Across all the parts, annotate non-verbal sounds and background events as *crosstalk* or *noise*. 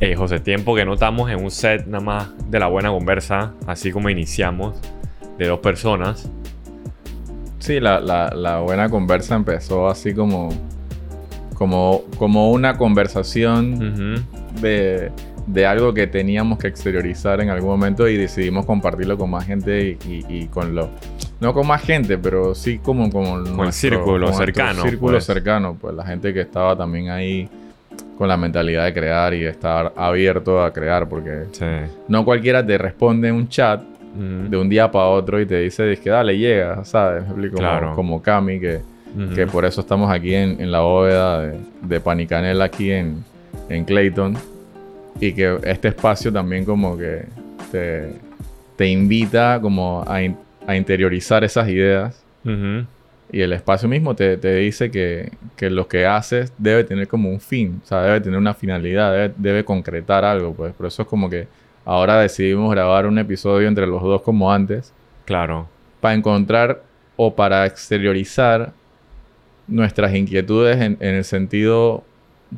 Hey, José, tiempo que no estamos en un set nada más de la buena conversa, así como iniciamos, de dos personas. Sí, la, la- la buena conversa empezó así como, como, como una conversación Ujú. de, de algo que teníamos que exteriorizar en algún momento y decidimos compartirlo con más gente y, y- y con lo... No con más gente, pero sí como con, el círculo nuestro cercano, círculo pues. cercano, pues la gente que estaba también ahí con la mentalidad de crear y de estar abierto a crear, porque Sí. no cualquiera te responde un chat de un día para otro y te dice, que dale, llega, ¿sabes? Como, Claro. como Cami, que, que por eso estamos aquí en, en la bóveda de, de Panicanel aquí en, en Clayton. Y que este espacio también como que te, te invita como a, in- a interiorizar esas ideas. Y el espacio mismo te, te dice que, que lo que haces debe tener como un fin, o sea, debe tener una finalidad, debe, debe concretar algo, pues. Por eso es como que ahora decidimos grabar un episodio entre los dos como antes, Claro. para encontrar o para exteriorizar nuestras inquietudes en, en el sentido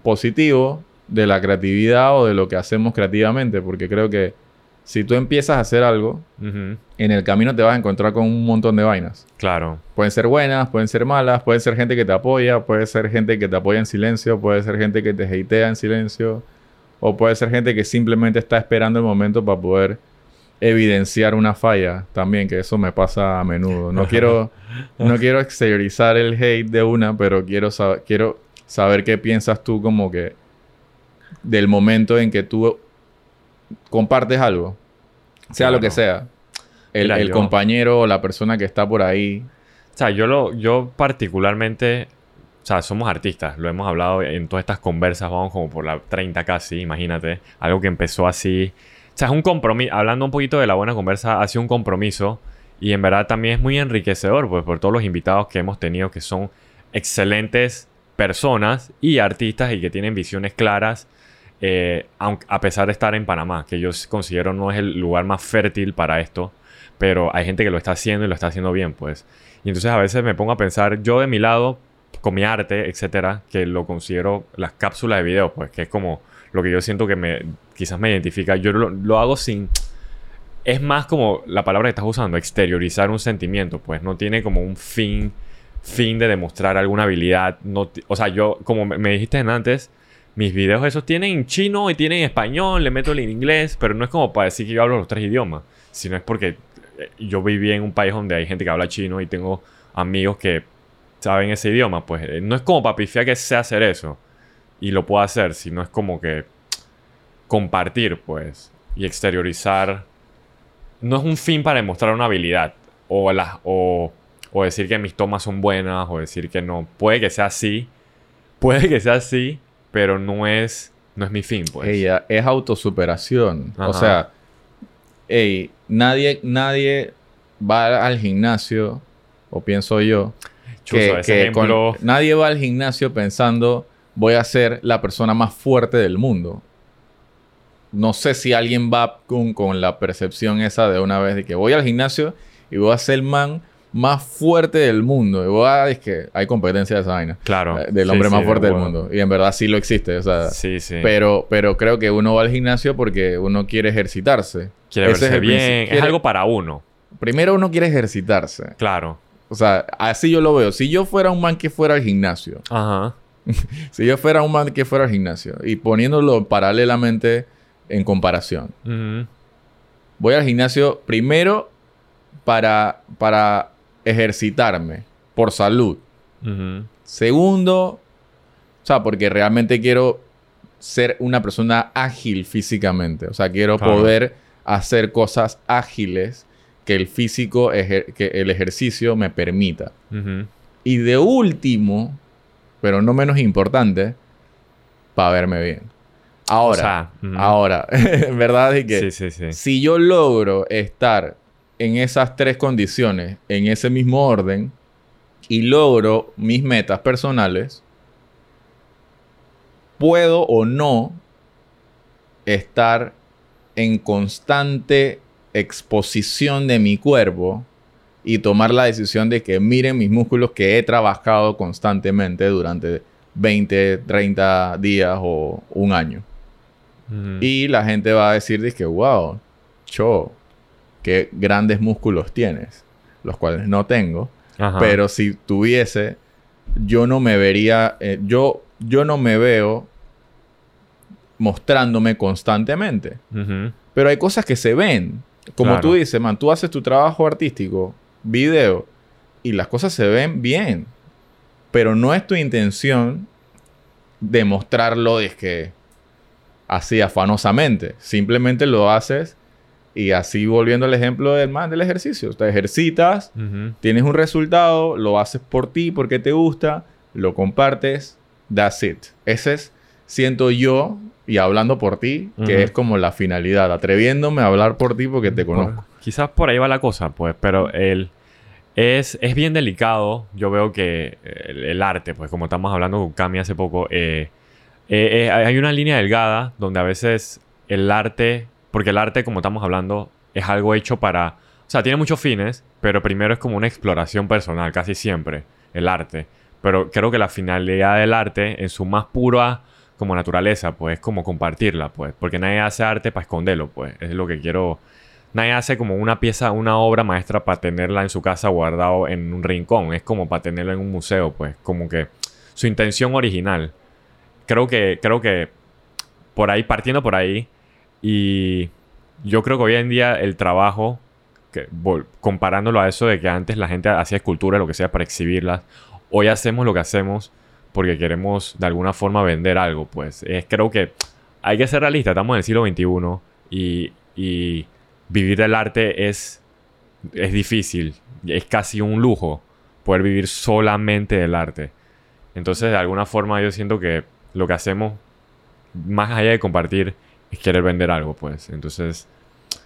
positivo de la creatividad o de lo que hacemos creativamente, porque creo que si tú empiezas a hacer algo, en el camino te vas a encontrar con un montón de vainas. Claro. Pueden ser buenas, pueden ser malas, puede ser gente que te apoya, puede ser gente que te apoya en silencio, puede ser gente que te hatea en silencio, o puede ser gente que simplemente está esperando el momento para poder evidenciar una falla también, que eso me pasa a menudo. No quiero, *laughs* no quiero exteriorizar el hate de una, pero quiero, sab- quiero saber qué piensas tú como que del momento en que tú compartes algo, sea lo que sea. El, Mira, el yo- compañero o la persona que está por ahí, O sea, yo, lo, yo particularmente, o sea, somos artistas, lo hemos hablado en todas estas conversas, vamos como por la 30 casi, imagínate, algo que empezó así. O sea, es un compromiso, hablando un poquito de la buena conversa, ha sido un compromiso y en verdad también es muy enriquecedor, pues por todos los invitados que hemos tenido que son excelentes personas y artistas y que tienen visiones claras, eh, a pesar de estar en Panamá, que yo considero no es el lugar más fértil para esto, pero hay gente que lo está haciendo y lo está haciendo bien, pues. Y entonces a veces me pongo a pensar, yo de mi lado, con mi arte, etcétera, que lo considero las cápsulas de video, pues, que es como lo que yo siento que me quizás me identifica. Yo lo, lo hago sin. Es más como la palabra que estás usando, exteriorizar un sentimiento, pues no tiene como un fin, fin de demostrar alguna habilidad. No, o sea, yo, como me dijiste antes, mis videos esos tienen chino y tienen español, le meto el inglés, pero no es como para decir que yo hablo los tres idiomas, sino es porque eh, yo viví en un país donde hay gente que habla chino y tengo amigos que saben ese idioma, pues eh, no es como para pifiar que sé hacer eso y lo puedo hacer, sino es como que compartir, pues, y exteriorizar. No es un fin para demostrar una habilidad o, las o, o decir que mis tomas son buenas o decir que no. Puede que sea así, *laughs* puede que sea así, pero no es, no es mi fin, pues. ella es autosuperación. O sea, ey, nadie, nadie va al gimnasio, o pienso yo, Chuzo, que, ese que con- ejemplo. nadie va al gimnasio pensando voy a ser la persona más fuerte del mundo. No sé si alguien va con, con la percepción esa de una vez de que voy al gimnasio y voy a ser el man más fuerte del mundo. Y voy a, es que hay competencia de esa vaina. Claro. eh, Del hombre sí, más fuerte del mundo. Y en verdad sí lo existe. O sea, Sí, sí. pero, pero creo que uno va al gimnasio porque uno quiere ejercitarse. Quiere Ese verse bien. Es algo para uno. Primero uno quiere ejercitarse. Claro. O sea, así yo lo veo. Si yo fuera un man que fuera al gimnasio, Ajá. *laughs* si yo fuera un man que fuera al gimnasio y poniéndolo paralelamente en comparación, voy al gimnasio primero para, para ejercitarme por salud. Segundo, o sea, porque realmente quiero ser una persona ágil físicamente. O sea, quiero Claro. poder hacer cosas ágiles que el físico, que el ejercicio me permita. Y de último, pero no menos importante, para verme bien. Ahora, O sea, ujú. ahora, *laughs* verdad es que Sí, sí, sí. si yo logro estar en esas tres condiciones, en ese mismo orden, y logro mis metas personales, puedo o no estar en constante exposición de mi cuerpo y tomar la decisión de que miren mis músculos que he trabajado constantemente durante 20, 30 días o un año. Y la gente va a decir, que wow, cho, qué grandes músculos tienes, los cuales no tengo. Ajá. Pero si tuviese, yo no me vería, eh, yo, yo no me veo mostrándome constantemente. Pero hay cosas que se ven. Como Claro. tú dices, man, tú haces tu trabajo artístico, video, y las cosas se ven bien. Pero no es tu intención demostrarlo de que así afanosamente. Simplemente lo haces y así volviendo al ejemplo del man del ejercicio. Te ejercitas, tienes un resultado, lo haces por ti, porque te gusta, lo compartes, that's it. Ese es, siento yo, y hablando por ti, que es como la finalidad, atreviéndome a hablar por ti porque te conozco. Por- quizás por ahí va la cosa, pues, pero el, es, es bien delicado. Yo veo que el, el arte, pues, como estamos hablando con Cami hace poco, eh, eh, eh, hay una línea delgada donde a veces el arte, porque el arte, como estamos hablando, es algo hecho para. O sea, tiene muchos fines, pero primero es como una exploración personal, casi siempre, el arte. Pero creo que la finalidad del arte, en su más pura como naturaleza, pues es como compartirla, pues. Porque nadie hace arte para esconderlo, pues. Es lo que quiero. Nadie hace como una pieza, una obra maestra para tenerla en su casa guardado en un rincón. Es como para tenerlo en un museo, pues. Como que su intención original. Creo que, creo que por ahí, partiendo por ahí, y yo creo que hoy en día el trabajo, comparándolo a eso de que antes la gente hacía esculturas, lo que sea, para exhibirlas, hoy hacemos lo que hacemos porque queremos de alguna forma vender algo, pues. Es, creo que hay que ser realista, estamos en el siglo XXI y, y vivir del arte es, es difícil, es casi un lujo poder vivir solamente del arte. Entonces, de alguna forma, yo siento que lo que hacemos, más allá de compartir, es querer vender algo, pues. Entonces,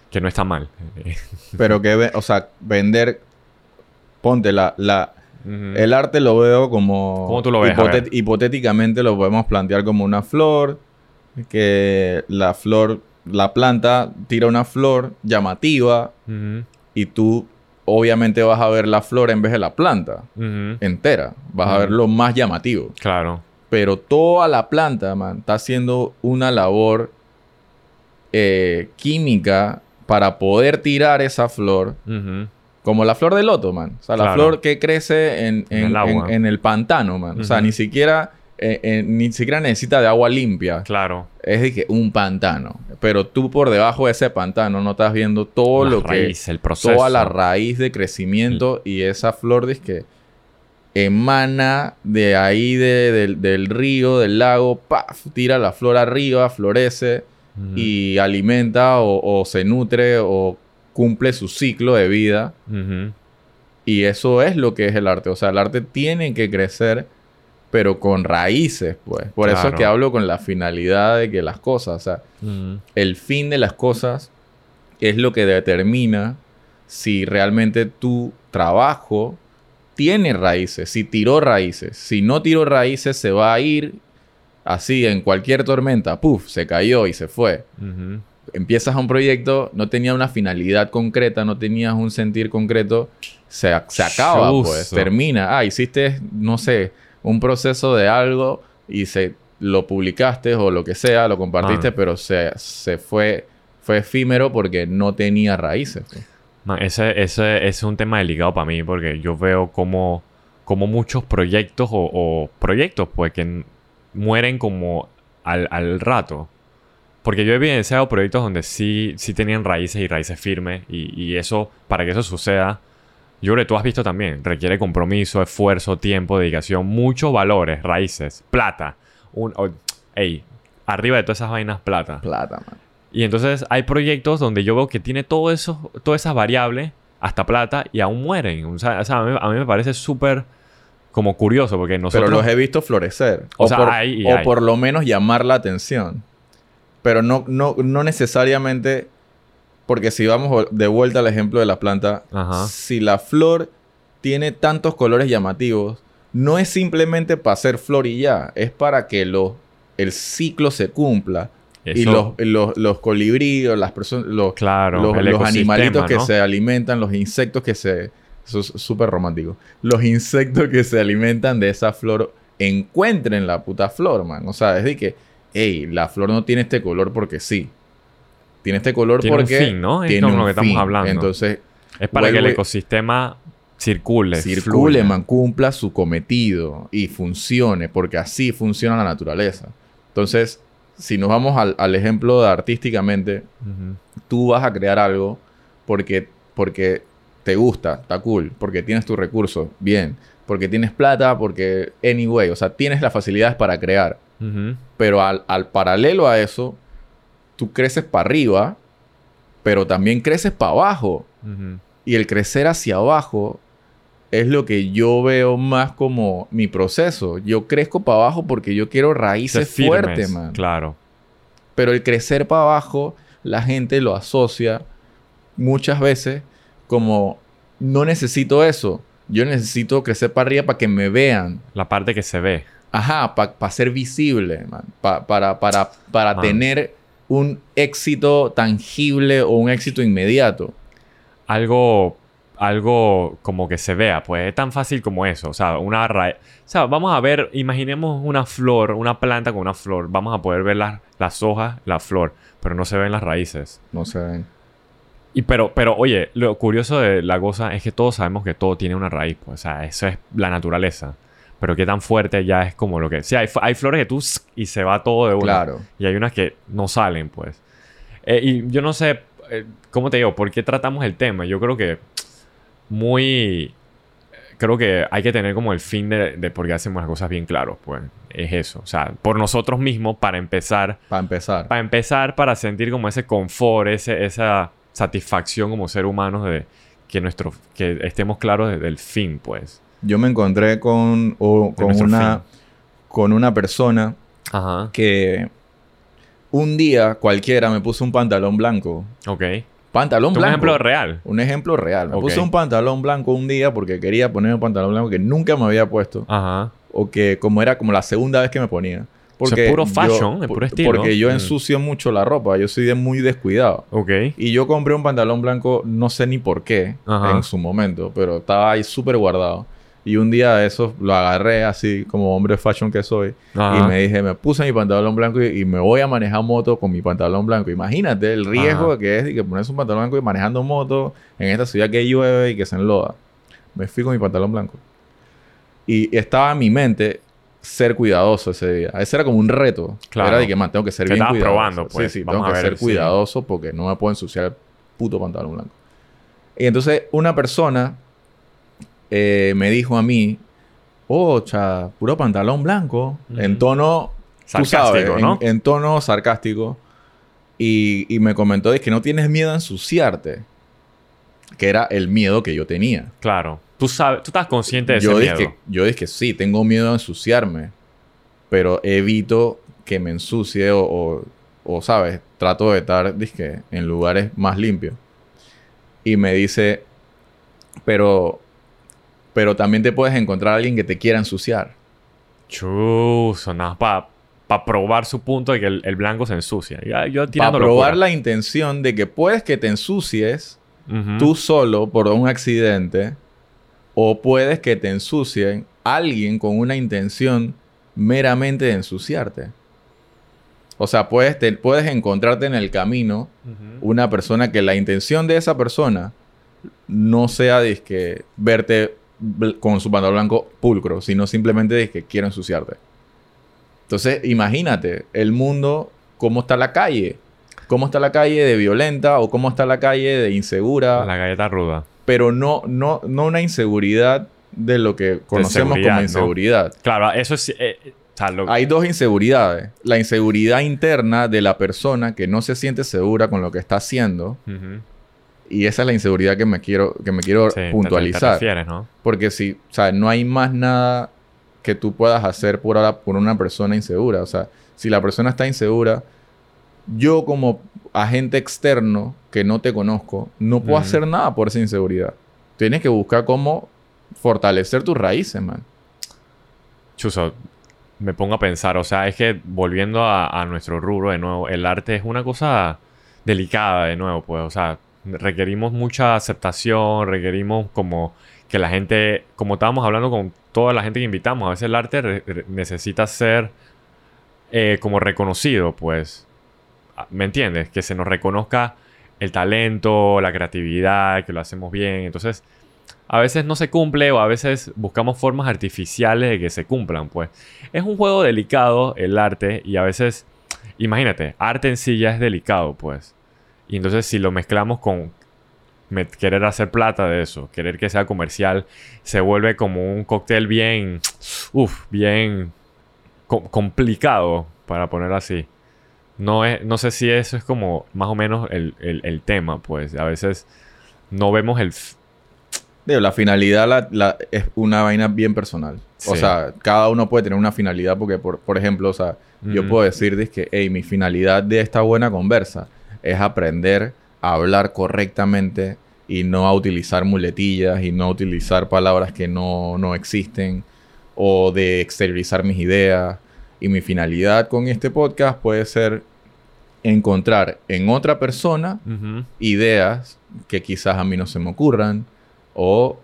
que no está mal. *laughs* Pero que, o sea, vender, ponte la, la, el arte lo veo como... ¿Cómo tú lo ves? Hipotéticamente lo podemos plantear como una flor, que la flor, la planta tira una flor llamativa y tú obviamente vas a ver la flor en vez de la planta entera. Vas a ver lo más llamativo. Claro. Pero toda la planta, man, está haciendo una labor eh, química para poder tirar esa flor. Como la flor de loto, man. O sea, la Claro. flor que crece en, el agua. en- en el pantano, man. O sea, ni siquiera, eh, eh, ni siquiera necesita de agua limpia. Claro. Es de que un pantano. Pero tú por debajo de ese pantano no estás viendo todo La lo raíz, que... el proceso. Toda la raíz de crecimiento y esa flor de que emana de ahí de- del, del río, del lago, ¡paf! tira la flor arriba, florece Y alimenta o, o se nutre o cumple su ciclo de vida. Y eso es lo que es el arte. O sea, el arte tiene que crecer, pero con raíces, pues. Por eso es que hablo con la finalidad de que las cosas, o sea, el fin de las cosas es lo que determina si realmente tu trabajo tiene raíces, si tiró raíces. Si no tiró raíces, se va a ir así en cualquier tormenta. Puf, se cayó y se fue. Empiezas a un proyecto, no tenía una finalidad concreta, no tenías un sentir concreto, se, se acaba, pues, termina. Ah, hiciste, no sé, un proceso de algo y se lo publicaste o lo que sea, lo compartiste, Ah. pero se, se fue, fue efímero porque no tenía raíces. pues. Man, ese, ese, ese es un tema delicado para mí porque yo veo como, como muchos proyectos o, o proyectos pues que mueren como al, al rato. Porque yo he evidenciado proyectos donde sí, sí tenían raíces y raíces firmes y, y eso, para que eso suceda, yo creo que tú has visto también, requiere compromiso, esfuerzo, tiempo, dedicación, muchos valores, raíces, plata. Un, o- ey, arriba de todas esas vainas, plata. Plata, man. Y entonces hay proyectos donde yo veo que tiene todo eso, todas esas variables, hasta plata, y aún mueren. O sea, a, mí, a mí me parece súper como curioso, porque nosotros... Pero los he visto florecer. O O, sea, por, hay y o hay. por lo menos llamar la atención. Pero no, no, no necesariamente. Porque si vamos de vuelta al ejemplo de la planta, Ajá. si la flor tiene tantos colores llamativos, no es simplemente para hacer flor y ya, es para que lo, el ciclo se cumpla. Y los, los, los colibríes, las personas, los, Claro, los, los animalitos que ¿no? se alimentan, los insectos que se... Eso es súper romántico. Los insectos que se alimentan de esa flor encuentren la puta flor, man. O sea, es de que hey, la flor no tiene este color porque sí. Tiene este color Tiene un porque fin, ¿no? Es tiene como un lo que estamos fin. hablando. Entonces, Es para que el ecosistema circule. circule, man, cumpla su cometido y funcione, porque así funciona la naturaleza. Entonces, si nos vamos al, al ejemplo de artísticamente, tú vas a crear algo porque, porque te gusta, está cool, porque tienes tus recursos, bien, porque tienes plata, porque anyway, o sea, tienes las facilidades para crear. Pero al, al paralelo a eso, tú creces para arriba, pero también creces para abajo. Y el crecer hacia abajo es lo que yo veo más como mi proceso. Yo crezco para abajo porque yo quiero raíces fuertes, man. Claro. Pero el crecer para abajo, la gente lo asocia muchas veces como no necesito eso. Yo necesito crecer para arriba para que me vean. La parte que se ve. Ajá, para ser visible, man. Pa- para para, para Man. tener un éxito tangible o un éxito inmediato. Algo, algo como que se vea, pues es tan fácil como eso. O sea, una raíz. O sea, vamos a ver, imaginemos una flor, una planta con una flor. Vamos a poder ver las, las hojas, la flor, pero no se ven las raíces. No sé. Y pero, pero, oye, lo curioso de la cosa es que todos sabemos que todo tiene una raíz, pues. O sea, eso es la naturaleza. Pero qué tan fuerte ya es como lo que... Sí, hay, hay flores que tú... y se va todo de una. Claro. Y hay unas que no salen, pues. Eh, y yo no sé, eh, ¿cómo te digo? ¿Por qué tratamos el tema? Yo creo que muy... Creo que hay que tener como el fin de, de por qué hacemos las cosas bien claros, pues. Es eso. O sea, por nosotros mismos, para empezar, Para empezar. para empezar, para sentir como ese confort, ese, esa satisfacción como ser humanos de que nuestro... Que estemos claros de- del fin, pues. Yo me encontré con, o- con, una, fin. con una persona Ajá. que un día cualquiera me puso un pantalón blanco. Ok. Pantalón Un blanco. ejemplo real. Un ejemplo real. Me Ok. puse un pantalón blanco un día porque quería poner un pantalón blanco que nunca me había puesto. Ajá. O que como era como la segunda vez que me ponía. Porque es puro yo- fashion, es puro estilo. Porque yo Mm. ensucio mucho la ropa. Yo soy de muy descuidado. Ok. Y yo compré un pantalón blanco, no sé ni por qué, Ajá. en su momento, pero estaba ahí súper guardado. Y un día de esos lo agarré así como hombre fashion que soy. Ajá. Y me dije, me puse mi pantalón blanco y, y me voy a manejar moto con mi pantalón blanco. Imagínate el riesgo Ajá. que es de que pones un pantalón blanco y manejando moto en esta ciudad que llueve y que se enloda. Me fui con mi pantalón blanco. Y estaba en mi mente ser cuidadoso ese día. Ese era como un reto. Claro. Era de que, man, tengo que ser Que bien cuidadoso. probando, pues. Sí, sí, Vamos tengo que a ver, ser sí. cuidadoso porque no me puedo ensuciar el puto pantalón blanco. Y entonces una persona eh, me dijo a mí, oh, cha, puro pantalón blanco, en tono, Sarcástico, sabes, en- ¿no? en, tono sarcástico. Y, y me comentó, es que no tienes miedo a ensuciarte. Que era el miedo que yo tenía. Claro. Tú sabes, tú estás consciente de ese Yo miedo. dije, yo dije que sí, tengo miedo a ensuciarme, pero evito que me ensucie o, o, o, ¿sabes? Trato de estar, dizque, en lugares más limpios. Y me dice, pero, pero también te puedes encontrar a alguien que te quiera ensuciar. Chuzo, nada, para probar su punto de que el, el blanco se ensucia. Para probar locura. la intención de que puedes que te ensucies tú solo por un accidente o puedes que te ensucien alguien con una intención meramente de ensuciarte. O sea, puedes, te- puedes encontrarte en el camino una persona que la intención de esa persona no sea que verte con su pantalón blanco pulcro, sino simplemente que quiero ensuciarte. Entonces, imagínate el mundo, cómo está la calle. Cómo está la calle de violenta o cómo está la calle de insegura La galleta ruda. Pero no, no, no una inseguridad de lo que conocemos como ¿no? inseguridad. Claro, eso es... eh, eh, lo- Hay dos inseguridades. La inseguridad interna de la persona que no se siente segura con lo que está haciendo. Y esa es la inseguridad que me quiero, que me quiero Sí, te- Te, puntualizar. refieres, ¿no? Porque si, o sea, no hay más nada que tú puedas hacer por ahora por una persona insegura. O sea, si la persona está insegura, yo como agente externo que no te conozco, no puedo hacer nada por esa inseguridad. Tienes que buscar cómo fortalecer tus raíces, man. Chuzo, me pongo a pensar, o sea, es que volviendo a, a nuestro rubro de nuevo, el arte es una cosa delicada de nuevo, pues, o sea, requerimos mucha aceptación, requerimos como que la gente, como estábamos hablando con toda la gente que invitamos, a veces el arte necesita ser eh, como reconocido, pues. Ah, ¿Me entiendes? Que se nos reconozca el talento, la creatividad, que lo hacemos bien. Entonces, a veces no se cumple o a veces buscamos formas artificiales de que se cumplan, pues. Es un juego delicado el arte y a veces, imagínate, arte en sí ya es delicado, pues. Y entonces si lo mezclamos con querer hacer plata de eso, querer que sea comercial, se vuelve como un cóctel bien, uff, bien complicado, para ponerlo así. No, es, no sé si eso es como más o menos el, el tema, pues a veces no vemos el, la finalidad la, es una vaina bien personal. O sea, cada uno puede tener una finalidad porque, por, por ejemplo, o sea, yo puedo decir que, hey, mi finalidad de esta buena conversa es aprender a hablar correctamente y no a utilizar muletillas y no a utilizar palabras que no, no existen o de exteriorizar mis ideas. Y mi finalidad con este podcast puede ser encontrar en otra persona ideas que quizás a mí no se me ocurran o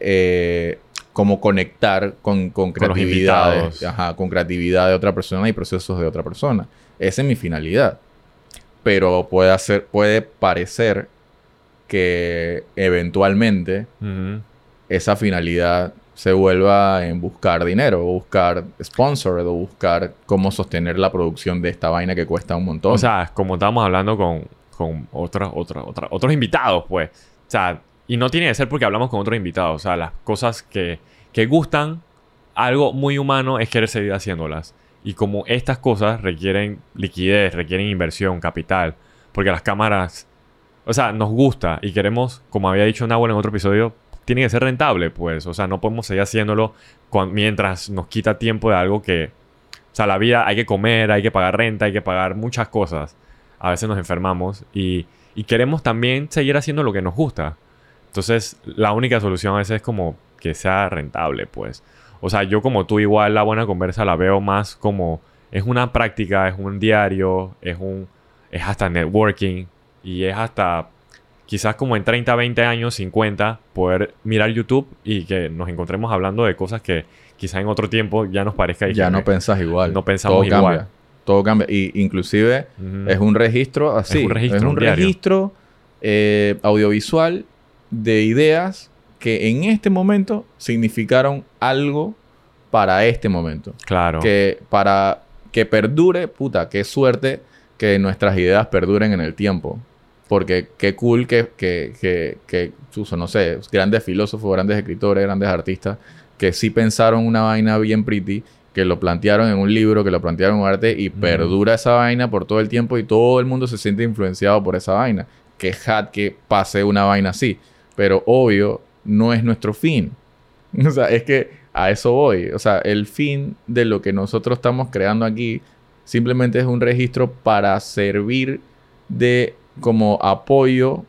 eh, como conectar con, con creatividad, ajá, con creatividad de otra persona y procesos de otra persona. Esa es mi finalidad. Pero puede, hacer, puede parecer que eventualmente esa finalidad se vuelva en buscar dinero, o buscar sponsor, o buscar cómo sostener la producción de esta vaina que cuesta un montón. O sea, como estábamos hablando con, con otros, otros invitados, pues. O sea, y no tiene que ser porque hablamos con otros invitados. O sea, las cosas que, que gustan, algo muy humano es querer seguir haciéndolas. Y como estas cosas requieren liquidez, requieren inversión, capital, porque las cámaras, o sea, nos gusta y queremos, como había dicho Nahuel en otro episodio, tiene que ser rentable, pues. O sea, no podemos seguir haciéndolo mientras nos quita tiempo de algo que, o sea, la vida hay que comer, hay que pagar renta, hay que pagar muchas cosas. A veces nos enfermamos y, y queremos también seguir haciendo lo que nos gusta. Entonces, la única solución a veces es como que sea rentable, pues. O sea, yo como tú igual la buena conversa la veo más como es una práctica, es un diario, es un es hasta networking y es hasta quizás como en 30, 20 años, 50 poder mirar YouTube y que nos encontremos hablando de cosas que quizás en otro tiempo ya nos parezca Ya no pensas igual. No pensamos Todo igual. Cambia. Todo cambia. Y inclusive es un registro así. Es un registro, es un registro eh, audiovisual de ideas que en este momento significaron algo para este momento. Claro. Que para que perdure, puta, qué suerte que nuestras ideas perduren en el tiempo. Porque qué cool que, que, que, que no sé, grandes filósofos, grandes escritores, grandes artistas, que sí pensaron una vaina bien pretty, que lo plantearon en un libro, que lo plantearon en arte y perdura esa vaina por todo el tiempo y todo el mundo se siente influenciado por esa vaina. Que hat que pase una vaina así. Pero obvio, no es nuestro fin. *laughs* O sea, es que a eso voy. O sea, el fin de lo que nosotros estamos creando aquí simplemente es un registro para servir de como apoyo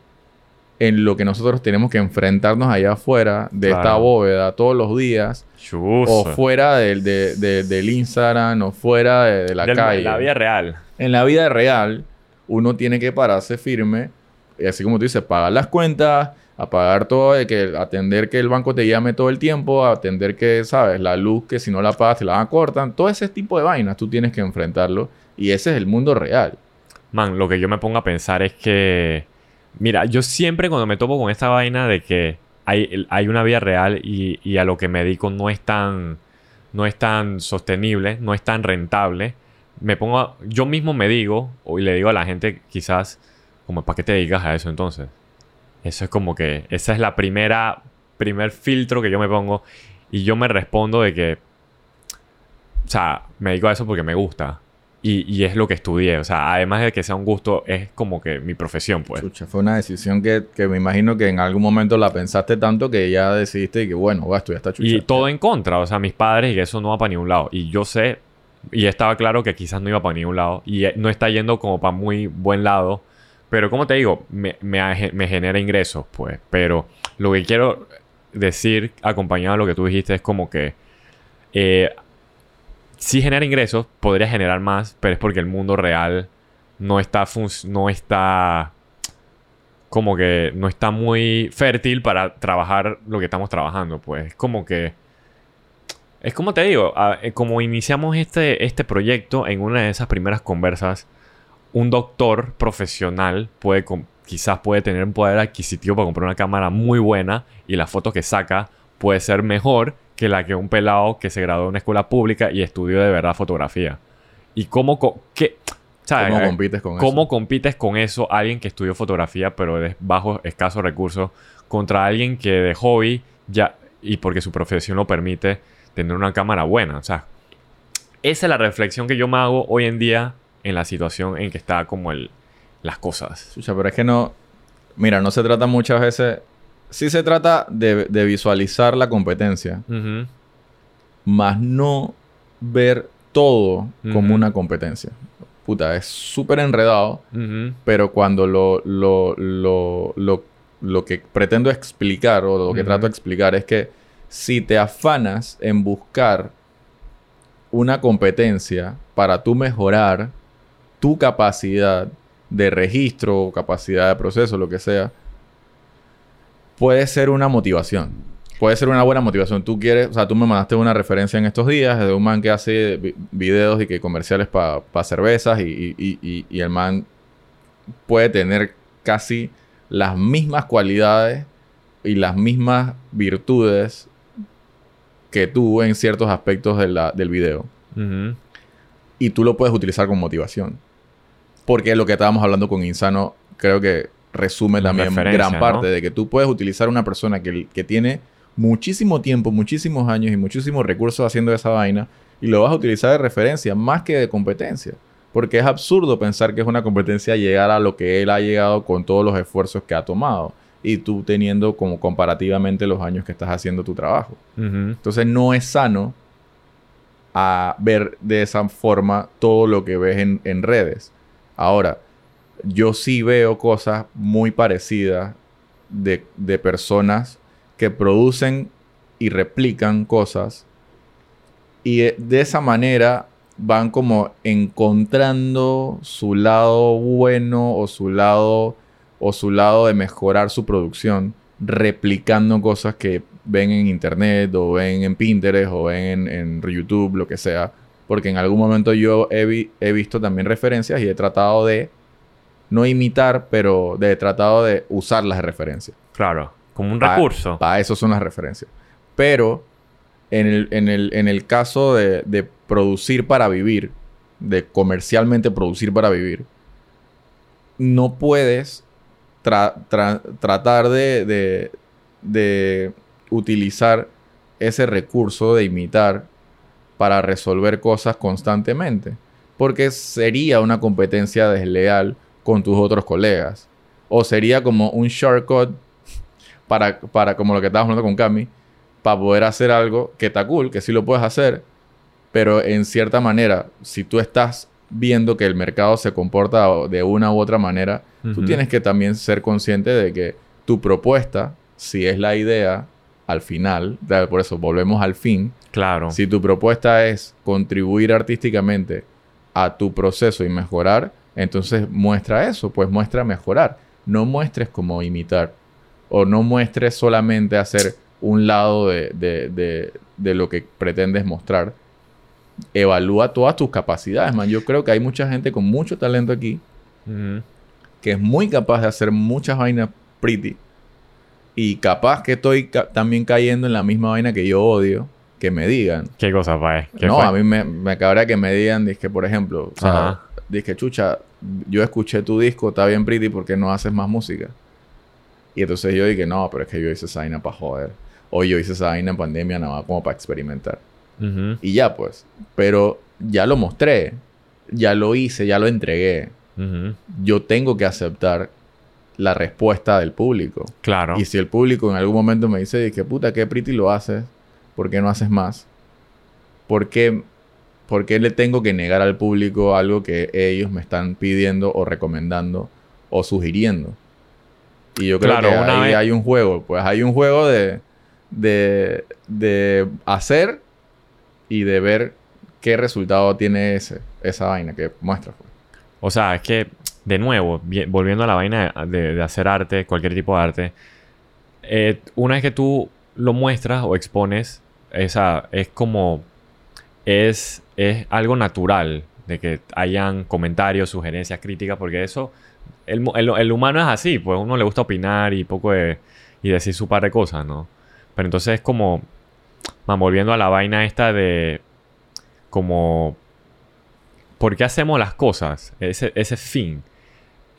en lo que nosotros tenemos que enfrentarnos allá afuera de esta bóveda todos los días. O fuera del, del Instagram o fuera de, la calle. En la vida real. En la vida real, uno tiene que pararse firme y así como tú dices, pagar las cuentas, a pagar todo, de que atender que el banco te llame todo el tiempo, atender que, sabes, la luz que si no la pagas te la van a cortar, todo ese tipo de vainas tú tienes que enfrentarlo y ese es el mundo real. Man, lo que yo me pongo a pensar es que, mira, yo siempre cuando me topo con esta vaina de que hay, hay una vida real y, a lo que me dedico no es tan, no es tan sostenible, no es tan rentable, me pongo, yo mismo me digo, y le digo a la gente quizás, como, ¿para qué te dedicas a eso entonces? Eso es como que, esa es la primera, primer filtro que yo me pongo y yo me respondo de que, o sea, me dedico a eso porque me gusta. Y, es lo que estudié. O sea, además de que sea un gusto, es como que mi profesión, pues. fue una decisión que, me imagino que en algún momento la pensaste tanto que ya decidiste que, bueno, voy a estudiar esta chucha. Y todo en contra. O sea, mis padres y que eso no va para ningún lado. Y yo sé, y estaba claro que quizás no iba para ningún lado. Y no está yendo como para muy buen lado. Pero como te digo, me, genera ingresos, pues. Pero lo que quiero decir, acompañado a lo que tú dijiste, es como que eh, si genera ingresos, podría generar más, pero es porque el mundo real no está, no está como que no está muy fértil para trabajar lo que estamos trabajando, pues. Es como que Es como te digo, eh, como iniciamos este, este proyecto, en una de esas primeras conversas, un doctor profesional puede quizás puede tener un poder adquisitivo para comprar una cámara muy buena y la foto que saca puede ser mejor que la que un pelado que se graduó en una escuela pública y estudió de verdad fotografía. ¿Y cómo, co- qué, ¿sabes? ¿Cómo Eh, compites con ¿Cómo eso? compites con eso alguien que estudió fotografía pero de bajos, escasos recursos contra alguien que de hobby ya y porque su profesión lo permite tener una cámara buena? O sea, esa es la reflexión que yo me hago hoy en día en la situación en que está como el, las cosas. Chucha, pero es que no. Mira, no se trata muchas veces. Sí se trata de, de visualizar la competencia, más no ver todo como una competencia. Puta, es súper enredado, pero cuando lo, lo, lo, lo, lo que pretendo explicar o lo que trato de explicar es que si te afanas en buscar una competencia para tú mejorar tu capacidad de registro, capacidad de proceso, lo que sea, puede ser una motivación. Puede ser una buena motivación. Tú quieres, o sea, tú me mandaste una referencia en estos días de un man que hace vi- videos y que comerciales para cervezas y, y- y- y- y el man puede tener casi las mismas cualidades y las mismas virtudes que tú en ciertos aspectos de la- del video y tú lo puedes utilizar como motivación. Porque lo que estábamos hablando con Insano creo que resume también gran parte ¿no? de que tú puedes utilizar una persona que, que tiene muchísimo tiempo, muchísimos años y muchísimos recursos haciendo esa vaina y lo vas a utilizar de referencia más que de competencia. Porque es absurdo pensar que es una competencia llegar a lo que él ha llegado con todos los esfuerzos que ha tomado y tú teniendo como comparativamente los años que estás haciendo tu trabajo. Entonces no es sano a ver de esa forma todo lo que ves en, en redes. Ahora, yo sí veo cosas muy parecidas de, de personas que producen y replican cosas y de- esa manera van como encontrando su lado bueno o su lado o su lado de mejorar su producción replicando cosas que ven en internet o ven en Pinterest o ven en, en YouTube, lo que sea. Porque en algún momento yo he, vi- he visto también referencias y he tratado de no imitar, pero de tratado de usar las referencias. Claro, como un Pa- recurso. Para eso son las referencias. Pero en el, en el, en el caso de, de producir para vivir, de comercialmente producir para vivir, no puedes tra- tra- tratar de, de- de utilizar ese recurso de imitar para resolver cosas constantemente. Porque sería una competencia desleal con tus otros colegas. O sería como un shortcut para, para como lo que estábamos hablando con Cami, para poder hacer algo que está cool, que sí lo puedes hacer, pero en cierta manera, si tú estás viendo que el mercado se comporta de una u otra manera, tú tienes que también ser consciente de que tu propuesta, si es la idea, al final, por eso volvemos al fin, Claro. si tu propuesta es contribuir artísticamente a tu proceso y mejorar, entonces muestra eso, pues muestra mejorar. No muestres como imitar. O no muestres solamente hacer un lado de, de- de- de lo que pretendes mostrar. Evalúa todas tus capacidades, man. Yo creo que hay mucha gente con mucho talento aquí que es muy capaz de hacer muchas vainas pretty. Y capaz que estoy ca- también cayendo en la misma vaina que yo odio, que me digan. ¿Qué cosa, Pae? ¿Qué No, fue? a mí me, me cabrea que me digan, que por ejemplo, o sea, Dizque, chucha, yo escuché tu disco, está bien pretty, ¿por qué no haces más música? Y entonces yo dije, no, pero es que yo hice esa vaina para joder. O yo hice esa vaina en pandemia nada más como para experimentar. Y ya pues. Pero ya lo mostré. Ya lo hice, ya lo entregué. Yo tengo que aceptar la respuesta del público. Claro. Y si el público en algún momento me dice, que puta, qué pretty lo haces, ¿por qué no haces más? ¿Por qué, por qué le tengo que negar al público algo que ellos me están pidiendo o recomendando o sugiriendo? Y yo creo Claro, que ahí vez- hay un juego. Pues hay un juego de, de, de hacer y de ver qué resultado tiene ese, esa vaina que muestra. pues. O sea, es que, de nuevo, vi- volviendo a la vaina de, de hacer arte, cualquier tipo de arte, eh, una vez que tú lo muestras o expones, esa, es como, es, es algo natural de que hayan comentarios, sugerencias, críticas, porque eso, el, el- el humano es así, pues a uno le gusta opinar y poco de, y decir su par de cosas, ¿no? Pero entonces es como, volviendo a la vaina esta de, como, ¿por qué hacemos las cosas? Ese, ese fin.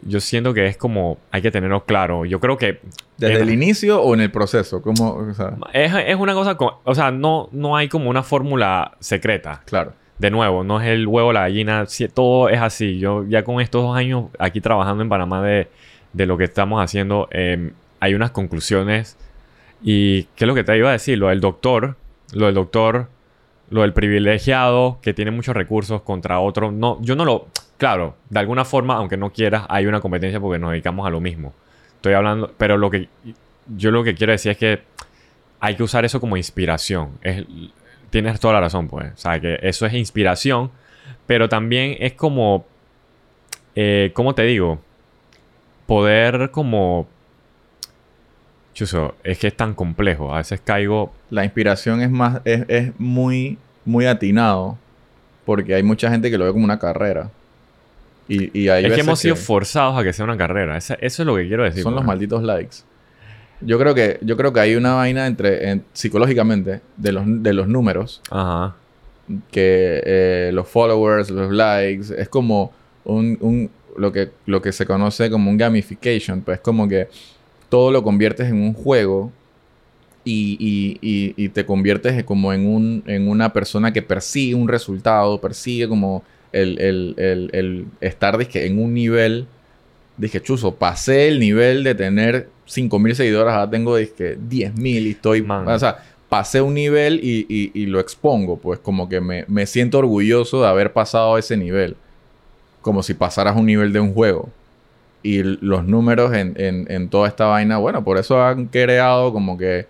Yo siento que es como, hay que tenerlo claro. Yo creo que ¿Desde es- el inicio o en el proceso? ¿Cómo? O sea, es, es una cosa, co- o sea, no, no hay como una fórmula secreta. claro. De nuevo, no es el huevo, la gallina, si- todo es así. Yo ya con estos dos años aquí trabajando en Panamá de, de lo que estamos haciendo, eh, hay unas conclusiones. ¿Y qué es lo que te iba a decir? Lo del doctor, lo del doctor, lo del privilegiado que tiene muchos recursos contra otro. No, yo no lo... Claro, de alguna forma, aunque no quieras, hay una competencia porque nos dedicamos a lo mismo. Estoy hablando, pero lo que yo lo que quiero decir es que hay que usar eso como inspiración. Es, tienes toda la razón, pues. O sea, que eso es inspiración, pero también es como, eh, ¿cómo te digo? Poder como... Chuso, es que es tan complejo. A veces caigo... La inspiración es más, es, es muy, muy atinado. Porque hay mucha gente que lo ve como una carrera. Y, y hay es que hemos sido forzados a que sea una carrera. Esa- eso es lo que quiero decir. son los malditos likes. Yo creo que, yo creo que hay una vaina entre, en- psicológicamente, de los, de los números. Ajá. que eh, los followers, los likes, es como un, un- lo, que, lo que se conoce como un gamification, pues como que todo lo conviertes en un juego y, y- y- y te conviertes como en, un, en una persona que persigue un resultado, persigue como el, el- el- el estar dizque, en un nivel, dije, chuzo, pasé el nivel de tener 5.000 seguidores, ahora tengo dizque, 10.000 y estoy, Man. o sea, pasé un nivel y, y- y lo expongo, pues como que me, me siento orgulloso de haber pasado ese nivel. Como si pasaras un nivel de un juego. Y los números en, en- en toda esta vaina, bueno, por eso han creado como que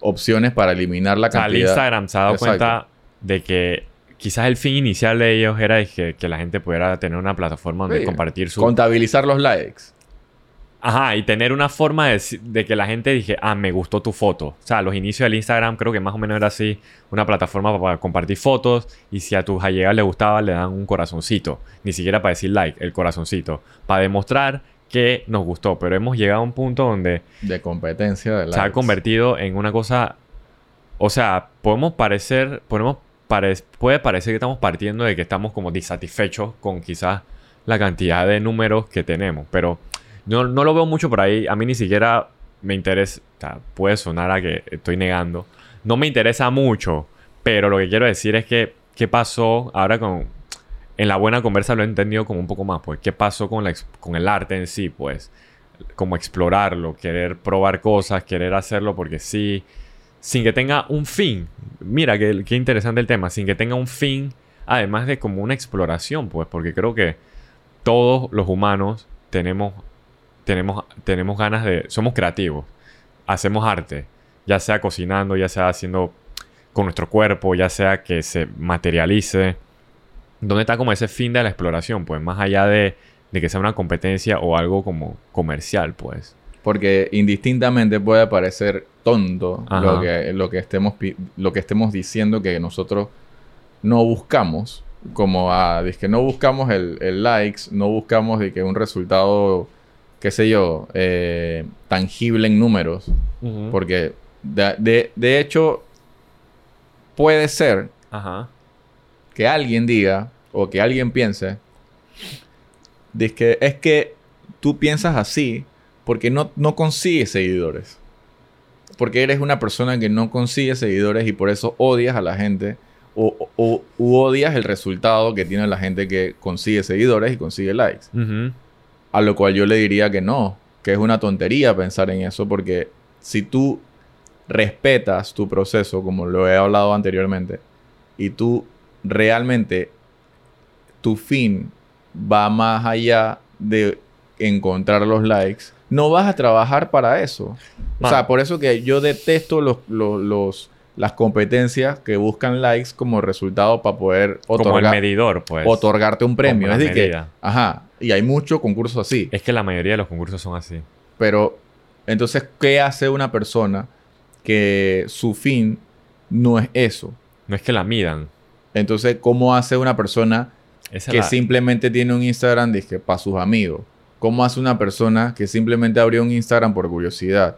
opciones para eliminar la O sea, el cantidad. Instagram se ha dado Exacto. cuenta de que quizás el fin inicial de ellos era que, que la gente pudiera tener una plataforma donde Sí. compartir su... Contabilizar los likes. Ajá, y tener una forma de, que la gente dije, ah, me gustó tu foto. O sea, los inicios del Instagram creo que más o menos era así, una plataforma para compartir fotos y si a tus allegados les gustaba le dan un corazoncito, ni siquiera para decir like, el corazoncito, para demostrar que nos gustó, pero hemos llegado a un punto donde De competencia de likes. se ha convertido en una cosa, o sea, podemos parecer, podemos pare- puede parecer que estamos partiendo de que estamos como disatisfechos con quizás la cantidad de números que tenemos, pero no, no lo veo mucho por ahí, a mí ni siquiera me interesa, puede sonar a que estoy negando, no me interesa mucho, pero lo que quiero decir es que, ¿qué pasó ahora con, en la buena conversa lo he entendido como un poco más, pues, ¿qué pasó con, la, con el arte en sí, pues? Como explorarlo, querer probar cosas, querer hacerlo porque sí, sin que tenga un fin. Mira, qué, qué interesante el tema, sin que tenga un fin, además de como una exploración, pues, porque creo que todos los humanos tenemos, tenemos, tenemos ganas de, somos creativos, hacemos arte, ya sea cocinando, ya sea haciendo con nuestro cuerpo, ya sea que se materialice. ¿Dónde está como ese fin de la exploración? Pues más allá de, de que sea una competencia o algo como comercial, pues. Porque indistintamente puede parecer tonto Ajá. lo que, lo, que estemos, lo que estemos diciendo que nosotros no buscamos. Como a, que no buscamos el, el likes, no buscamos de que un resultado, qué sé yo, eh, tangible en números. Porque de, de- de hecho puede ser Ajá. que alguien diga o que alguien piense de que es que tú piensas así porque no, no consigues seguidores. Porque eres una persona que no consigue seguidores y por eso odias a la gente o, o- u odias el resultado que tiene la gente que consigue seguidores y consigue likes. Ujú. A lo cual yo le diría que no, que es una tontería pensar en eso porque si tú respetas tu proceso, como lo he hablado anteriormente, y tú realmente tu fin va más allá de encontrar los likes, no vas a trabajar para eso. O sea, por eso que yo detesto los, los, los- las competencias que buscan likes como resultado para poder Como el otorgar, medidor, pues. otorgarte un premio. Como Es decir, que, ajá, y hay muchos concursos así. Es que la mayoría de los concursos son así. Pero, entonces, ¿qué hace una persona que su fin no es eso. No es que la midan. Entonces, ¿cómo hace una persona Esa que la- simplemente tiene un Instagram dizque, para sus amigos? ¿Cómo hace una persona que simplemente abrió un Instagram por curiosidad?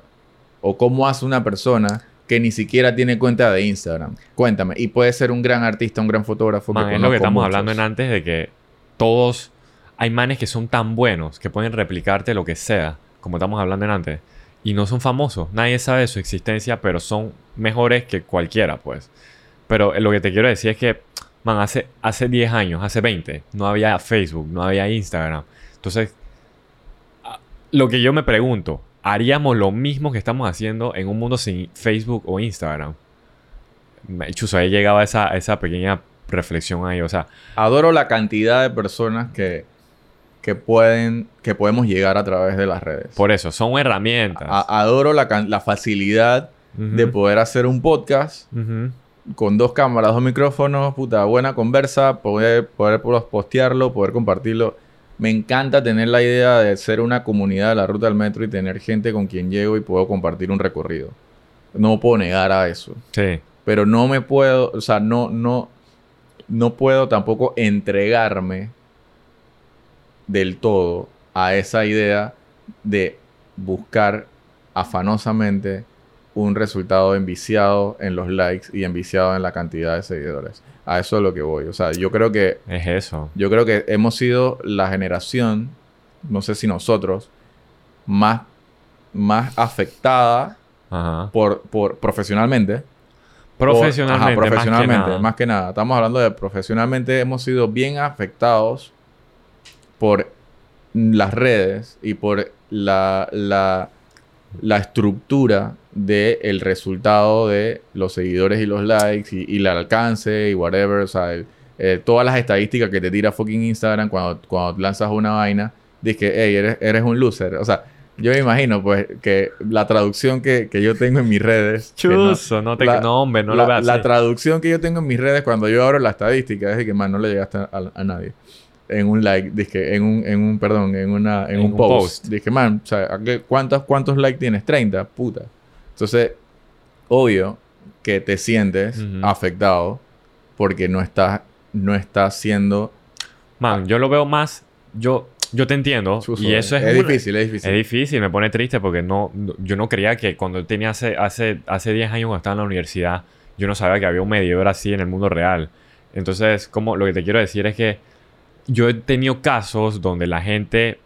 ¿O cómo hace una persona que ni siquiera tiene cuenta de Instagram? Cuéntame. Y puede ser un gran artista, un gran fotógrafo. Man, es lo que estamos muchos. hablando en antes de que todos... Hay manes que son tan buenos que pueden replicarte lo que sea, como estamos hablando en antes. Y no son famosos. Nadie sabe de su existencia, pero son mejores que cualquiera, pues. Pero eh, lo que te quiero decir es que, man, hace, hace 10 años, hace 20, no había Facebook, no había Instagram. Entonces, lo que yo me pregunto, ¿haríamos lo mismo que estamos haciendo en un mundo sin Facebook o Instagram? Chuzo, ahí llegaba esa, esa pequeña reflexión ahí, o sea, Adoro la cantidad de personas que, que pueden, que podemos llegar a través de las redes. por eso, son herramientas. A- adoro la, la facilidad de poder hacer un podcast con dos cámaras, dos micrófonos, puta, buena conversa, poder, poder postearlo, poder compartirlo. Me encanta tener la idea de ser una comunidad de la ruta del metro y tener gente con quien llego y puedo compartir un recorrido. No puedo negar a eso. Sí, Pero no me puedo, o sea, no, no, no puedo tampoco entregarme del todo a esa idea de buscar afanosamente un resultado enviciado en los likes y enviciado en la cantidad de seguidores. A eso es lo que voy. O sea, yo creo que es eso. yo creo que hemos sido la generación, no sé si nosotros, más, más afectada Ajá. por, por profesionalmente Profesionalmente, Ajá, profesionalmente, más que nada. más que nada. Estamos hablando de profesionalmente. Hemos sido bien afectados por las redes y por la, la, la estructura del resultado de los seguidores y los likes y, y el alcance y whatever. O sea, el- eh, todas las estadísticas que te tira fucking Instagram cuando, cuando lanzas una vaina. Dices que, hey, eres, eres un loser. O sea, yo me imagino, pues, que la traducción que, que yo tengo en mis redes... que no- te... la- no, hombre, no la, lo veas la traducción que yo tengo en mis redes cuando yo abro la estadística es de que, man, no le llegaste a, a nadie. En un like, dije, en un, en un, perdón, en una, en, En un, un post. post. Dije, man, o sea, ¿a qué- ¿cuántos, ¿cuántos likes tienes? 30, puta. Entonces, obvio que te sientes afectado porque no estás, no estás siendo... Man, yo lo veo más... Yo, yo te entiendo. Y eso es... es una- difícil, es difícil. Es difícil, me pone triste porque no, no- yo no creía que cuando tenía hace, hace, hace 10 años cuando estaba en la universidad, yo no sabía que había un medidor así en el mundo real. Entonces, como lo que te quiero decir es que yo he tenido casos donde la gente,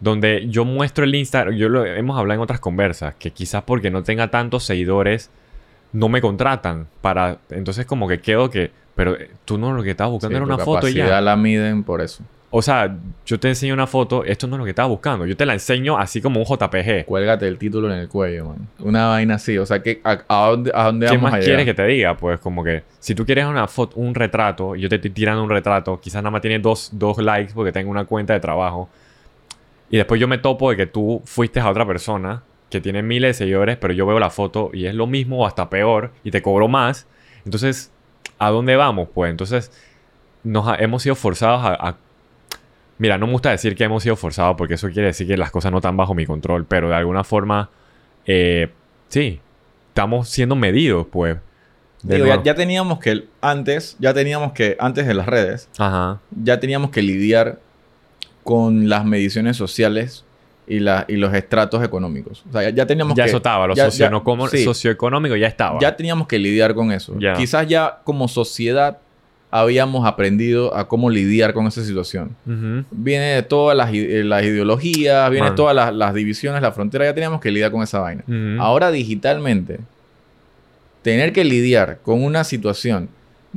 donde yo muestro el Instagram, yo lo hemos hablado en otras conversas, que quizás porque no tenga tantos seguidores, no me contratan para, entonces como que quedo que, pero eh, tú no lo que estabas buscando Sí, era una foto y ya. la miden por eso. O sea, yo te enseño una foto, esto no es lo que estaba buscando. Yo te la enseño así como un JPG. Cuélgate el título en el cuello, man. Una vaina así. O sea, que ¿a, a dónde, a dónde ¿Qué vamos más a quieres que te diga? Pues como que si tú quieres una foto, un retrato, y yo te estoy tirando un retrato, quizás nada más tiene dos, dos likes porque tengo una cuenta de trabajo. Y después yo me topo de que tú fuiste a otra persona que tiene miles de seguidores, pero yo veo la foto y es lo mismo o hasta peor y te cobro más. Entonces, ¿a dónde vamos? Pues entonces, nos ha- hemos sido forzados a, a- Mira, no me gusta decir que hemos sido forzados porque eso quiere decir que las cosas no están bajo mi control, pero de alguna forma, eh, sí, estamos siendo medidos, pues. Digo, ya, ya teníamos que antes, ya teníamos que antes de las redes, Ajá. ya teníamos que lidiar con las mediciones sociales y, la, y los estratos económicos. O sea, ya, ya teníamos Ya que eso estaba, lo ya- ya- sí. socioeconómico ya estaba. ya teníamos que lidiar con eso. Ya. Quizás ya como sociedad habíamos aprendido a cómo lidiar con esa situación. Viene de todas las, eh, las ideologías, viene de todas las, las divisiones, la frontera, ya teníamos que lidiar con esa vaina. Ahora digitalmente, tener que lidiar con una situación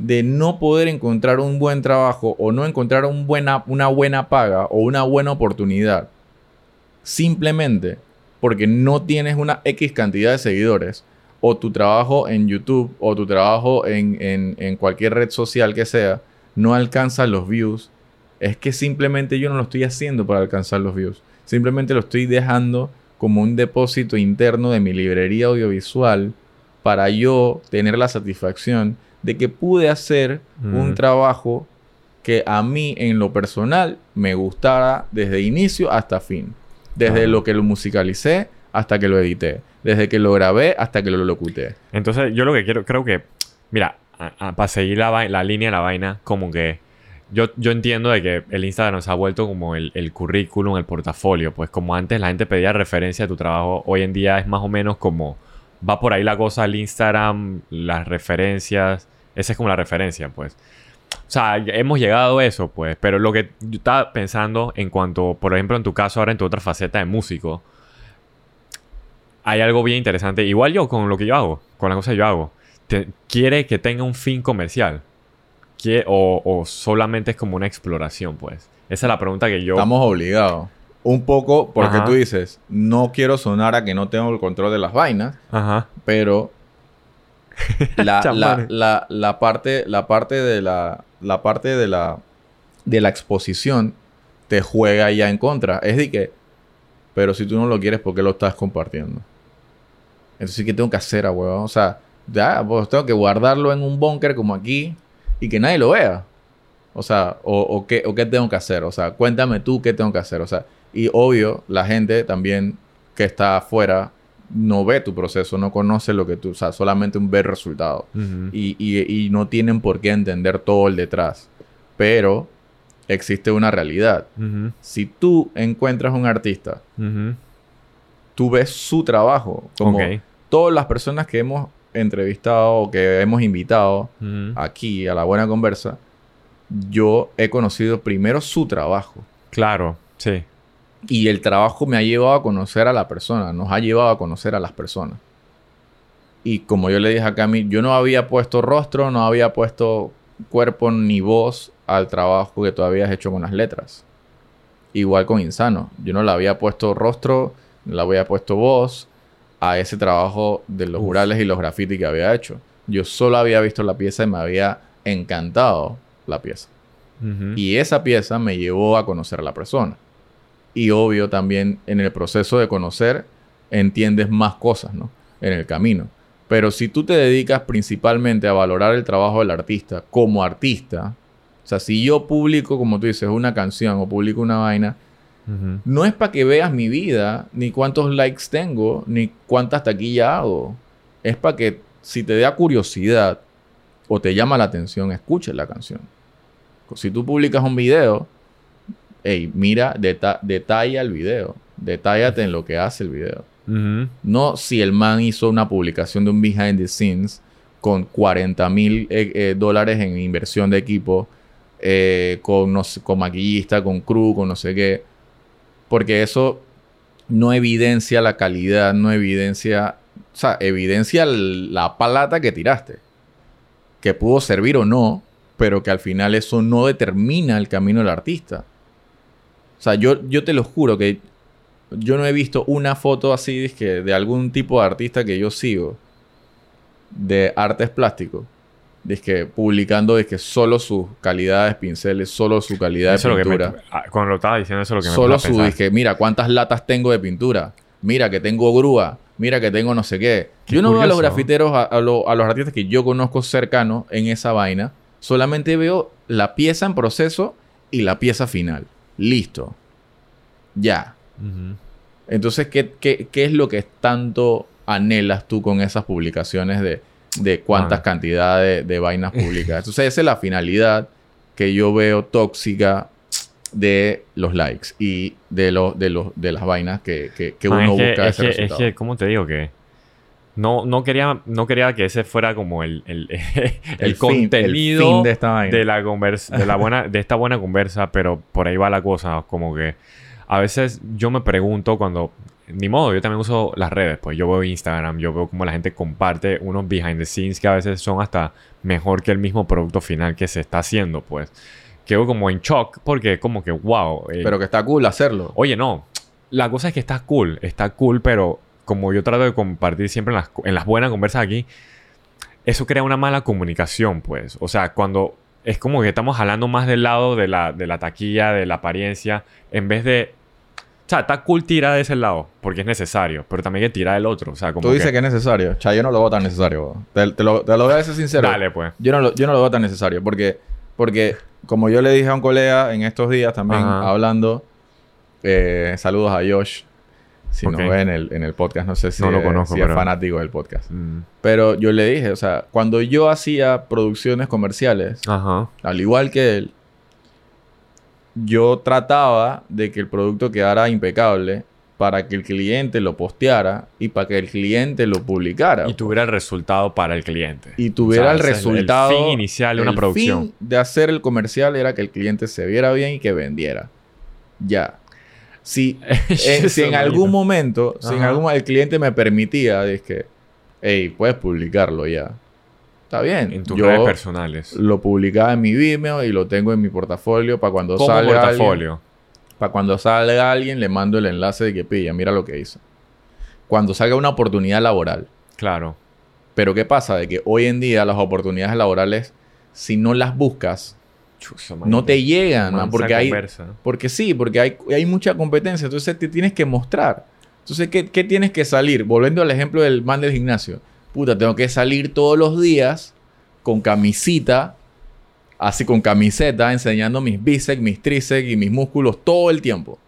de no poder encontrar un buen trabajo o no encontrar una buena paga o una buena oportunidad, simplemente porque no tienes una X cantidad de seguidores, o tu trabajo en YouTube o tu trabajo en- en cualquier red social que sea, no alcanza los views, es que simplemente yo no lo estoy haciendo para alcanzar los views. Simplemente lo estoy dejando como un depósito interno de mi librería audiovisual para yo tener la satisfacción de que pude hacer un trabajo que a mí en lo personal me gustara desde inicio hasta fin. Desde Ah. lo que lo musicalicé hasta que lo edité. Desde que lo grabé hasta que lo locuté. Entonces, yo lo que quiero, creo que, mira, para seguir la, la línea de la vaina, como que yo, yo entiendo de que el Instagram se ha vuelto como el, el currículum, el portafolio. Pues como antes la gente pedía referencia de tu trabajo, hoy en día es más o menos como va por ahí la cosa el Instagram, las referencias. Esa es como la referencia, pues. O sea, hemos llegado a eso, pues. Pero lo que yo estaba pensando en cuanto, por ejemplo, en tu caso, ahora en tu otra faceta de músico, hay algo bien interesante. Igual yo con lo que yo hago, con la cosa que yo hago. Te- quiere que tenga un fin comercial. Quie- o, o solamente es como una exploración, pues. Esa es la pregunta que yo... Estamos obligados. Un poco porque Ajá. tú dices, no quiero sonar a que no tengo el control de las vainas, Ajá. pero *laughs* la, la, la, la parte, la parte de la, la parte de la, de la exposición te juega ya en contra. Es de que, pero si tú no lo quieres, ¿por qué lo estás compartiendo? Entonces, ¿qué tengo que hacer, huevón? O sea, ya, pues tengo que guardarlo en un búnker como aquí y que nadie lo vea. O sea, o, o qué, o qué tengo que hacer. O sea, cuéntame tú qué tengo que hacer. O sea, y obvio, la gente también que está afuera no ve tu proceso, no conoce lo que tú, o sea, solamente un ver resultado. Y, y- y no tienen por qué entender todo el detrás. Pero existe una realidad. Si tú encuentras un artista, tú ves su trabajo, como todas las personas que hemos entrevistado o que hemos invitado aquí a la buena conversa, yo he conocido primero su trabajo. Claro, sí. Y el trabajo me ha llevado a conocer a la persona, nos ha llevado a conocer a las personas. Y como yo le dije a Cami, yo no había puesto rostro, no había puesto cuerpo ni voz al trabajo que tú habías hecho con las letras. Igual con Insano. Yo no le había puesto rostro, no le había puesto voz a ese trabajo de los murales y los grafitis que había hecho. Yo solo había visto la pieza y me había encantado la pieza. Y esa pieza me llevó a conocer a la persona. Y obvio también en el proceso de conocer entiendes más cosas, ¿no? En el camino. Pero si tú te dedicas principalmente a valorar el trabajo del artista como artista, o sea, si yo publico, como tú dices, una canción o publico una vaina, no es para que veas mi vida, ni cuántos likes tengo, ni cuántas taquillas hago. Es para que si te da curiosidad o te llama la atención, escuches la canción. Si tú publicas un video, hey, mira, deta- detalla el video. Detállate en lo que hace el video. No si el man hizo una publicación de un behind the scenes con 40 mil eh, eh, dólares en inversión de equipo, eh, con, no sé- con maquillista, con crew, con no sé qué. Porque eso no evidencia la calidad, no evidencia, o sea, evidencia la palata que tiraste. Que pudo servir o no, pero que al final eso no determina el camino del artista. O sea, yo, yo te lo juro que yo no he visto una foto así de algún tipo de artista que yo sigo de artes plásticos. Dizque, publicando dizque, solo sus calidades pinceles, solo su calidad Eso de es lo que pintura. me, ah, cuando lo estaba diciendo, eso es lo que me Solo a su dizque, mira cuántas latas tengo de pintura. Mira que tengo grúa. Mira que tengo no sé qué. Qué yo no veo a los grafiteros, a, a lo- a los artistas que yo conozco cercanos en esa vaina. Solamente veo la pieza en proceso y la pieza final. Listo. Ya. Entonces, ¿qué, qué, qué es lo que tanto anhelas tú con esas publicaciones de, de cuántas cantidades de, de vainas publicadas? *laughs* Entonces, esa es la finalidad que yo veo tóxica de los likes y de, los de, los, de las vainas que, que, que Man, uno es que- busca es ese que. Es que, ¿cómo te digo que? No, no, quería, no quería que ese fuera como el, el, *laughs* el, fin- contenido el fin de esta de la conversa, de la buena, de esta buena conversa, pero por ahí va la cosa, como que a veces yo me pregunto cuando, ni modo, yo también uso las redes, pues yo veo Instagram, yo veo como la gente comparte unos behind the scenes que a veces son hasta mejor que el mismo producto final que se está haciendo, pues. Quedo como en shock porque como que, wow. eh, Pero que está cool hacerlo. Oye, no. La cosa es que está cool, está cool, pero como yo trato de compartir siempre en las, en las buenas conversas aquí, eso crea una mala comunicación, pues. O sea, cuando es como que estamos hablando más del lado de la, de la taquilla, de la apariencia, en vez de... O sea, está cool tirar de ese lado, porque es necesario, pero también hay que tirar del otro. O sea, como Tú dices que... es necesario. Cha, yo no lo veo tan necesario. Te, te lo, te lo voy a decir sincero. Dale, pues. Yo no, lo, yo no lo veo tan necesario porque, porque como yo le dije a un colega en estos días también Ajá. hablando, eh, saludos a Josh, Si Ok. nos ve en el, en el podcast, no sé si, No lo es- conozco, si es pero- fanático del podcast. Mm. Pero yo le dije, o sea, cuando yo hacía producciones comerciales, Ajá. al igual que él, yo trataba de que el producto quedara impecable para que el cliente lo posteara y para que el cliente lo publicara. Y tuviera el resultado para el cliente. y tuviera O sea, es el- resultado. El fin inicial de una el producción. fin de hacer el comercial era que el cliente se viera bien y que vendiera. Ya. Si, *laughs* eh, si en algún momento, si en algún el cliente me permitía, es que, hey, puedes publicarlo ya. Está bien. En tus Yo redes personales. lo publicaba en mi Vimeo y lo tengo en mi portafolio para cuando salga alguien, para cuando salga alguien le mando el enlace de que pilla, mira lo que hizo. Cuando salga una oportunidad laboral. Claro. Pero ¿qué pasa? De que hoy en día las oportunidades laborales, si no las buscas, No te llegan, man, porque hay, conversa. porque sí, porque hay, hay mucha competencia, entonces te tienes que mostrar. Entonces, ¿qué, qué tienes que salir? Volviendo al ejemplo del man del gimnasio. Puta, tengo que salir todos los días con camisita, así con camiseta, enseñando mis bíceps, mis tríceps y mis músculos todo el tiempo.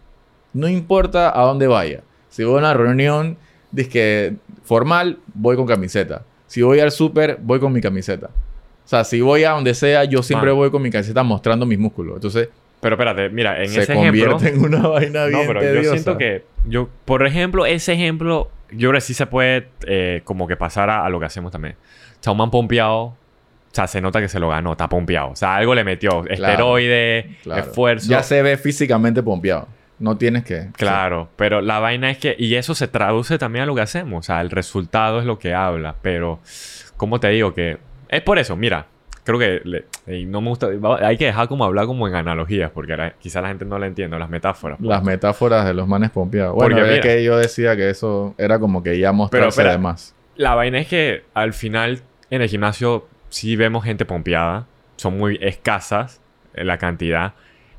No importa a dónde vaya. Si voy a una reunión dizque, formal, voy con camiseta. Si voy al súper, voy con mi camiseta. O sea, si voy a donde sea, yo siempre Man. voy con mi camiseta mostrando mis músculos. Entonces, Pero espérate, mira, en se ese ejemplo. convierte en una *laughs* vaina bien No, pero tediosa. yo siento que. Yo, por ejemplo, ese ejemplo, yo creo que sí se puede eh, como que pasar a, a lo que hacemos también. O sea, un man pompeado. O sea, se nota que se lo ganó, está pompeado. O sea, algo le metió. Esteroide, Claro. esfuerzo. Ya se ve físicamente pompeado. No tienes que... Claro, pero la vaina es que, y eso se traduce también a lo que hacemos, o sea, el resultado es lo que habla, pero, ¿cómo te digo? Que es por eso, mira, creo que le- no me gusta, va- hay que dejar como hablar como en analogías, porque la- quizá la gente no la entiende, las metáforas. pues. Las metáforas de los manes pompeados. Bueno, Porque mira- que yo decía que eso era como que ya mostrarse espera. de más. La vaina es que al final en el gimnasio sí vemos gente pompeada, son muy escasas la cantidad.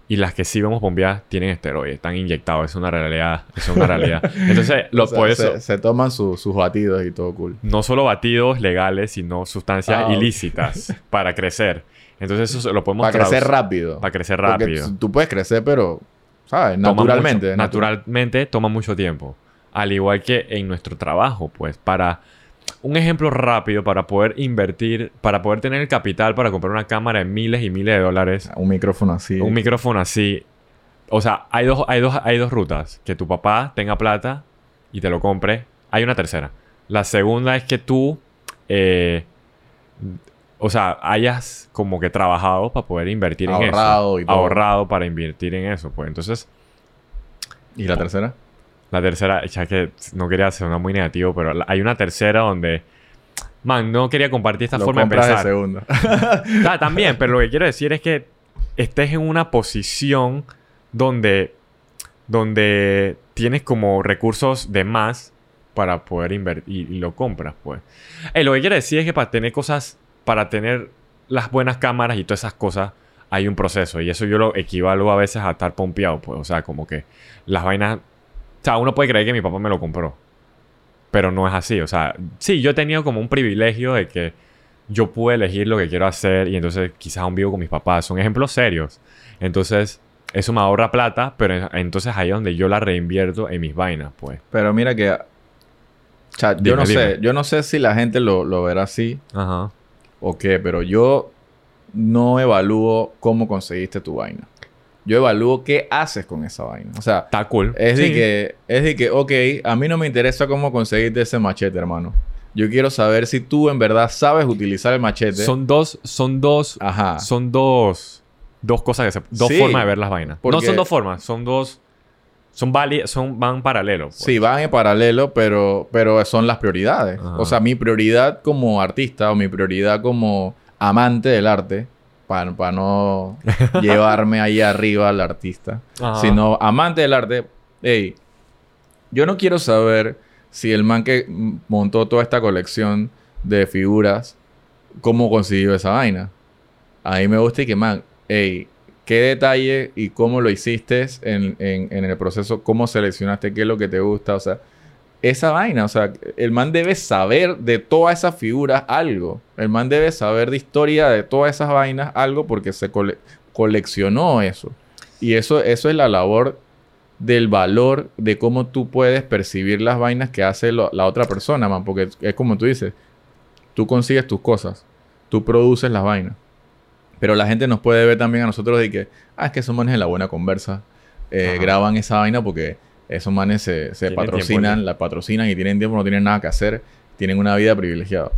Y las que sí vemos pompeadas tienen esteroides, están inyectados, es una realidad, es una realidad. Entonces, *laughs* lo, O sea, por eso, Se, se toman su- sus batidos y todo cool. no solo batidos legales, sino sustancias Ah, ilícitas *laughs* para crecer. Entonces eso lo podemos Para crecer rápido. Para crecer Porque rápido. tú puedes crecer, pero... ¿Sabes? Toma Naturalmente. mucho- naturalmente toma mucho tiempo. Al igual que en nuestro trabajo, pues, para... Un ejemplo rápido para poder invertir, para poder tener el capital para comprar una cámara de miles y miles de dólares, Un micrófono así. un micrófono así. O sea, hay dos, hay, dos, hay dos rutas. Que tu papá tenga plata y te lo compre. Hay una tercera. La segunda es que tú, eh, o sea, hayas como que trabajado para poder invertir en eso. Ahorrado y todo. Ahorrado para invertir en eso. Pues entonces, ¿Y la tercera? La tercera, ya que no quería sonar muy negativo, pero hay una tercera donde, man, no quería compartir esta Lo forma de compras de pensar. segunda. *laughs* Ah, también, pero lo que quiero decir es que estés en una posición donde, donde tienes como recursos de más para poder invertir y, lo compras, pues. Eh, lo que quiero decir es que para tener cosas, para tener las buenas cámaras y todas esas cosas, hay un proceso. Y eso yo lo equivalo a veces a estar pompeado, pues. O sea, como que las vainas... O sea, uno puede creer que mi papá me lo compró. Pero no es así. O sea, sí, yo he tenido como un privilegio de que yo pude elegir lo que quiero hacer y entonces quizás aún vivo con mis papás. Son ejemplos serios. Entonces, eso me ahorra plata, pero en- entonces ahí es donde yo la reinvierto en mis vainas, pues. Pero mira que... O sea, yo Dime, no sé. Yo no sé si la gente lo, lo verá así Ajá. o qué, pero yo no evalúo cómo conseguiste tu vaina. Yo evalúo qué haces con esa vaina. O sea, Está cool. es de que, es de que, ok, a mí no me interesa cómo conseguiste ese machete, hermano. Yo quiero saber si tú en verdad sabes utilizar el machete. Son dos, son dos, Ajá. son dos, dos cosas que se, dos Sí, formas de ver las vainas. No son dos formas, son dos, son vali, son, van paralelos. pues. Sí, van en paralelo, pero, pero son las prioridades. Ajá. O sea, mi prioridad como artista o mi prioridad como amante del arte, para no *laughs* llevarme ahí arriba al artista, Ajá. sino amante del arte, hey, yo no quiero saber si el man que montó toda esta colección de figuras, cómo consiguió esa vaina. A mí me gusta y que, man, hey, qué detalle y cómo lo hiciste en, en- en el proceso, cómo seleccionaste qué es lo que te gusta, o sea, esa vaina, o sea, el man debe saber de todas esas figuras algo. El man debe saber de historia de todas esas vainas algo porque se cole- coleccionó eso. Y eso, eso es la labor del valor de cómo tú puedes percibir las vainas que hace lo- la otra persona, man. Porque es como tú dices, tú consigues tus cosas, tú produces las vainas. Pero la gente nos puede ver también a nosotros de que, ah, es que esos manes en la buena conversa eh, graban esa vaina porque esos manes se, patrocinan, tiempo la patrocinan y tienen tiempo, no tienen nada que hacer, tienen una vida privilegiada.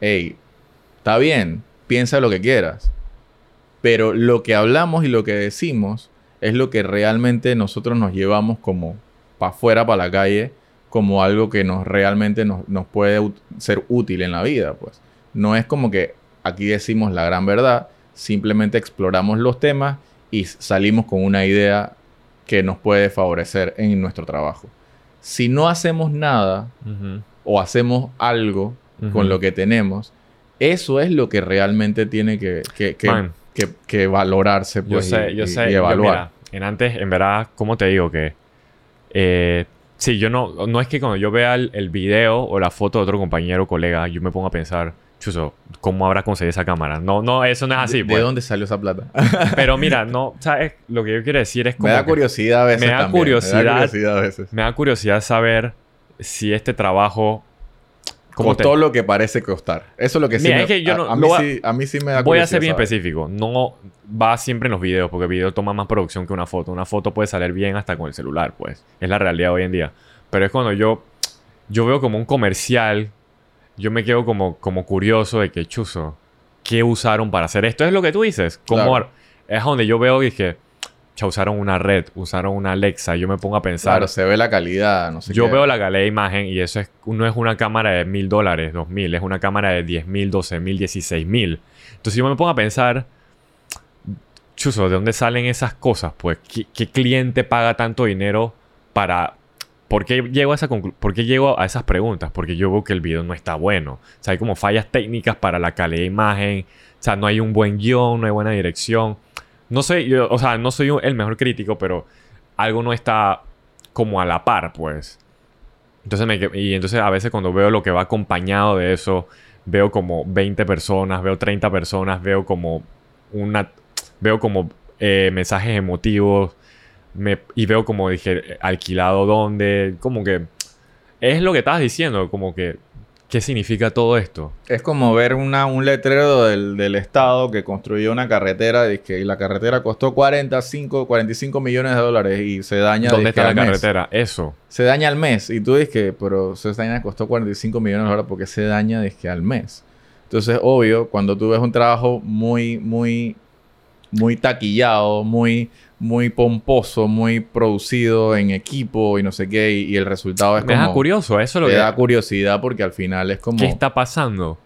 Ey, está bien, piensa lo que quieras. Pero lo que hablamos y lo que decimos es lo que realmente nosotros nos llevamos como para afuera, para la calle, como algo que nos realmente nos, nos puede ser útil en la vida, pues. No es como que aquí decimos la gran verdad, simplemente exploramos los temas y salimos con una idea que nos puede favorecer en nuestro trabajo. Si no hacemos nada o hacemos algo con lo que tenemos, eso es lo que realmente tiene que, que, que- que- que valorarse Yo pues, sé, y, yo sé. y yo, evaluar. mira, en antes, en verdad, ¿cómo te digo? Que... Eh, sí, yo no... No es que cuando yo vea el, el video o la foto de otro compañero o colega, yo me pongo a pensar... Chuso, ¿cómo habrá conseguido esa cámara? No, no, eso no es así, ¿De, pues. de dónde salió esa plata? Pero *laughs* mira, no... ¿Sabes? Lo que yo quiero decir es como... me da curiosidad a veces. me da también, curiosidad. Me da curiosidad a veces. Me da curiosidad saber si este trabajo... ¿cómo te- Costó lo que parece costar. Eso es lo que sí Mira, me, es que yo a- no- a, mí lo voy a- sí, a mí sí me da Voy a ser bien específico. No va siempre en los videos, porque el video toma más producción que una foto. Una foto puede salir bien hasta con el celular, pues. Es la realidad hoy en día. Pero es cuando yo, yo veo como un comercial, yo me quedo como, como curioso de que, chuzo, ¿qué usaron para hacer esto? Es lo que tú dices. Como Claro. Es donde yo veo y dije, cha, usaron una red, usaron una Alexa. Yo me pongo a pensar. Claro, se ve la calidad, no sé Yo qué. veo la calidad de imagen y eso es, no es una cámara de mil dólares, dos mil, es una cámara de diez mil, doce mil, dieciséis mil. Entonces yo me pongo a pensar, chuzo, ¿de dónde salen esas cosas? Pues, ¿qué, qué cliente paga tanto dinero para... ¿Por qué, llego a esa conclu- ¿Por qué llego a esas preguntas? Porque yo veo que el video no está bueno. O sea, hay como fallas técnicas para la calidad de imagen. O sea, no hay un buen guion, no hay buena dirección. No soy, yo, o sea, no soy el mejor crítico, pero algo no está como a la par, pues. Entonces, me, y entonces a veces cuando veo lo que va acompañado de eso, veo como 20 personas, veo 30 personas, veo como una, veo como eh, mensajes emotivos, me, y veo como dije, alquilado dónde, como que es lo que estabas diciendo, como que, ¿qué significa todo esto? Es como ver una, un letrero del, del Estado que construyó una carretera y que la carretera costó 45, 45 millones de dólares y se daña ¿Dónde dizque, está la al mes. carretera? Eso. Se daña al mes. Y tú dices que, pero esa vaina costó 45 millones de dólares porque se daña dizque, al mes. Entonces, obvio, cuando tú ves un trabajo muy, muy, muy taquillado, muy, muy pomposo, muy producido en equipo y no sé qué, y, y el resultado es Me como... deja curioso, eso es lo te que... da curiosidad porque al final es como... ¿Qué está pasando?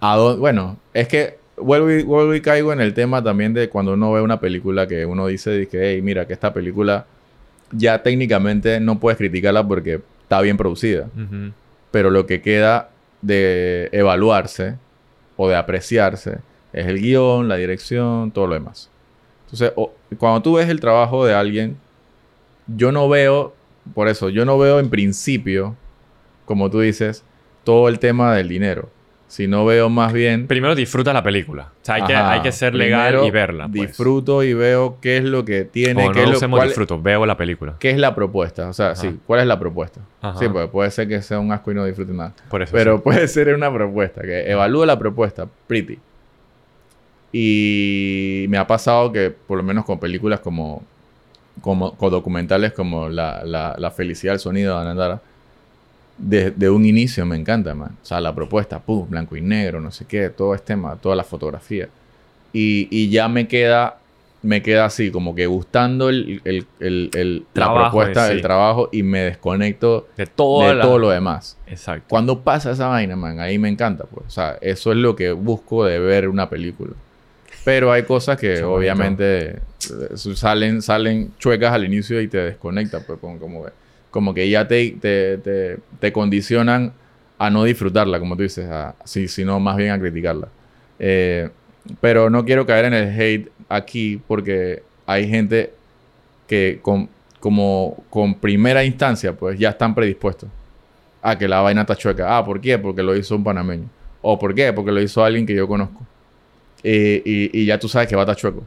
¿A dó- Bueno, es que vuelvo y, vuelvo y caigo en el tema también de cuando uno ve una película que uno dice que, hey, mira, que esta película ya técnicamente no puedes criticarla porque está bien producida. Pero lo que queda de evaluarse o de apreciarse es el guion, la dirección, todo lo demás. Entonces, o- cuando tú ves el trabajo de alguien, yo no veo, por eso, yo no veo en principio, como tú dices, todo el tema del dinero. Sino veo más bien Primero disfruta la película. O sea, hay, que, hay que ser legal y verla. Pues. Disfruto y veo qué es lo que tiene, O qué, no es lo- usemos cuál- disfruto, veo la película. qué es la propuesta. O sea, Ajá. sí, ¿cuál es la propuesta? Ajá. Sí, pues puede ser que sea un asco y no disfrute nada. Por eso. Pero sí. puede ser una propuesta, que evalúo la propuesta, pretty. Y me ha pasado que, por lo menos con películas como, como con documentales como La, la, la felicidad del sonido de Anandara, de, de un inicio me encanta, man. O sea, la propuesta, pum, blanco y negro, no sé qué, todo este tema, toda la fotografía. Y, y ya me queda, me queda así, como que gustando el, el- el- el- la propuesta, sí. el trabajo, y me desconecto de todo, de la- todo lo demás. Exacto. Cuando pasa esa vaina, man, ahí me encanta, pues. O sea, eso es lo que busco de ver una película. Pero hay cosas que obviamente eh, salen, salen chuecas al inicio y te desconectan, pues, como, como, que- como que ya te, te, te, te condicionan a no disfrutarla, como tú dices, a, sí, sino más bien a criticarla. Eh, pero no quiero caer en el hate aquí porque hay gente que con, como con primera instancia, pues ya están predispuestos a que la vaina está chueca. Ah, ¿por qué? Porque lo hizo un panameño. ¿O por qué? Porque lo hizo alguien que yo conozco. Eh, y, y ya tú sabes que va a estar chueco.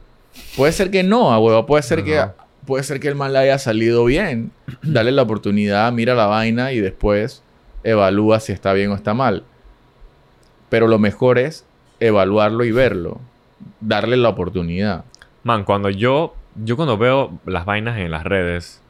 Puede ser que no, a huevo. Puede ser que Ajá. puede ser que el man le haya salido bien. *clears throat* Dale la oportunidad, mira la vaina y después evalúa si está bien o está mal. Pero lo mejor es evaluarlo y verlo. Darle la oportunidad. Man, cuando yo, yo cuando veo las vainas en las redes,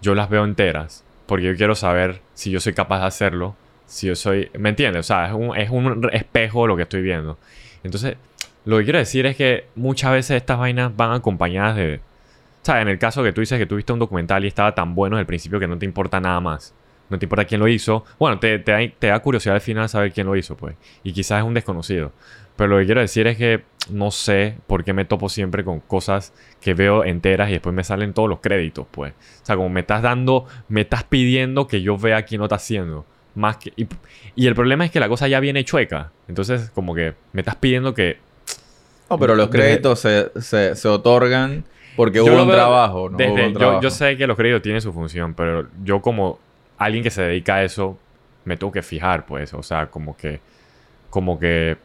yo las veo enteras. Porque yo quiero saber si yo soy capaz de hacerlo. Si yo soy... ¿Me entiendes? O sea, es un, es un espejo lo que estoy viendo. Entonces, lo que quiero decir es que muchas veces estas vainas van acompañadas de... O sea, en el caso que tú dices que tuviste un documental y estaba tan bueno desde el principio que no te importa nada más. No te importa quién lo hizo. Bueno, te, da, curiosidad al final saber quién lo hizo, pues. Y quizás es un desconocido. Pero lo que quiero decir es que no sé por qué me topo siempre con cosas que veo enteras y después me salen todos los créditos, pues. O sea, como me estás dando, me estás pidiendo que yo vea quién lo está haciendo. Más que, y el problema es que la cosa ya viene chueca. Entonces, como que me estás pidiendo que no, pero los créditos se, se, se otorgan porque Yo hubo un veo trabajo, ¿no? desde- Hubo un yo, trabajo. yo sé que los créditos tienen su función, pero yo como alguien que se dedica a eso, me tengo que fijar, pues. O sea, como que... Como que...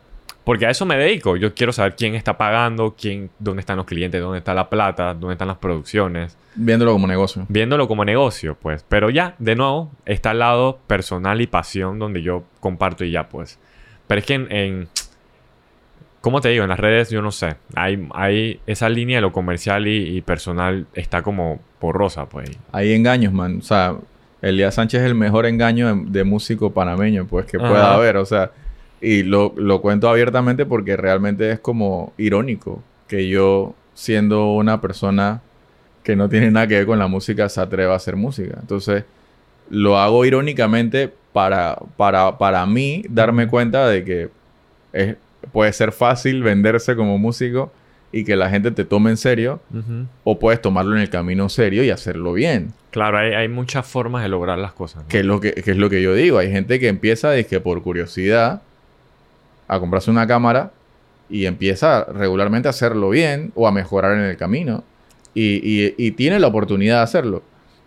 Porque a eso me dedico. Yo quiero saber quién está pagando, quién, dónde están los clientes, dónde está la plata, dónde están las producciones. Viéndolo como negocio. Viéndolo como negocio, pues. Pero ya, de nuevo, está al lado personal y pasión donde yo comparto y ya, pues. Pero es que en... en ¿Cómo te digo? En las redes yo no sé. Hay, hay esa línea de lo comercial y, y personal está como borrosa, pues. Hay engaños, man. O sea, Elías Sánchez es el mejor engaño de, de músico panameño, pues, que pueda Ajá. haber. O sea, y lo, lo cuento abiertamente porque realmente es como irónico que yo, siendo una persona que no tiene nada que ver con la música, se atreva a hacer música. Entonces, lo hago irónicamente para, para, para mí darme cuenta de que es, puede ser fácil venderse como músico y que la gente te tome en serio, o puedes tomarlo en el camino serio y hacerlo bien. Claro, hay, hay muchas formas de lograr las cosas. ¿no? Que es lo que, que es lo que yo digo. Hay gente que empieza dizque, por curiosidad a comprarse una cámara y empieza regularmente a hacerlo bien o a mejorar en el camino. Y, y- y tiene la oportunidad de hacerlo.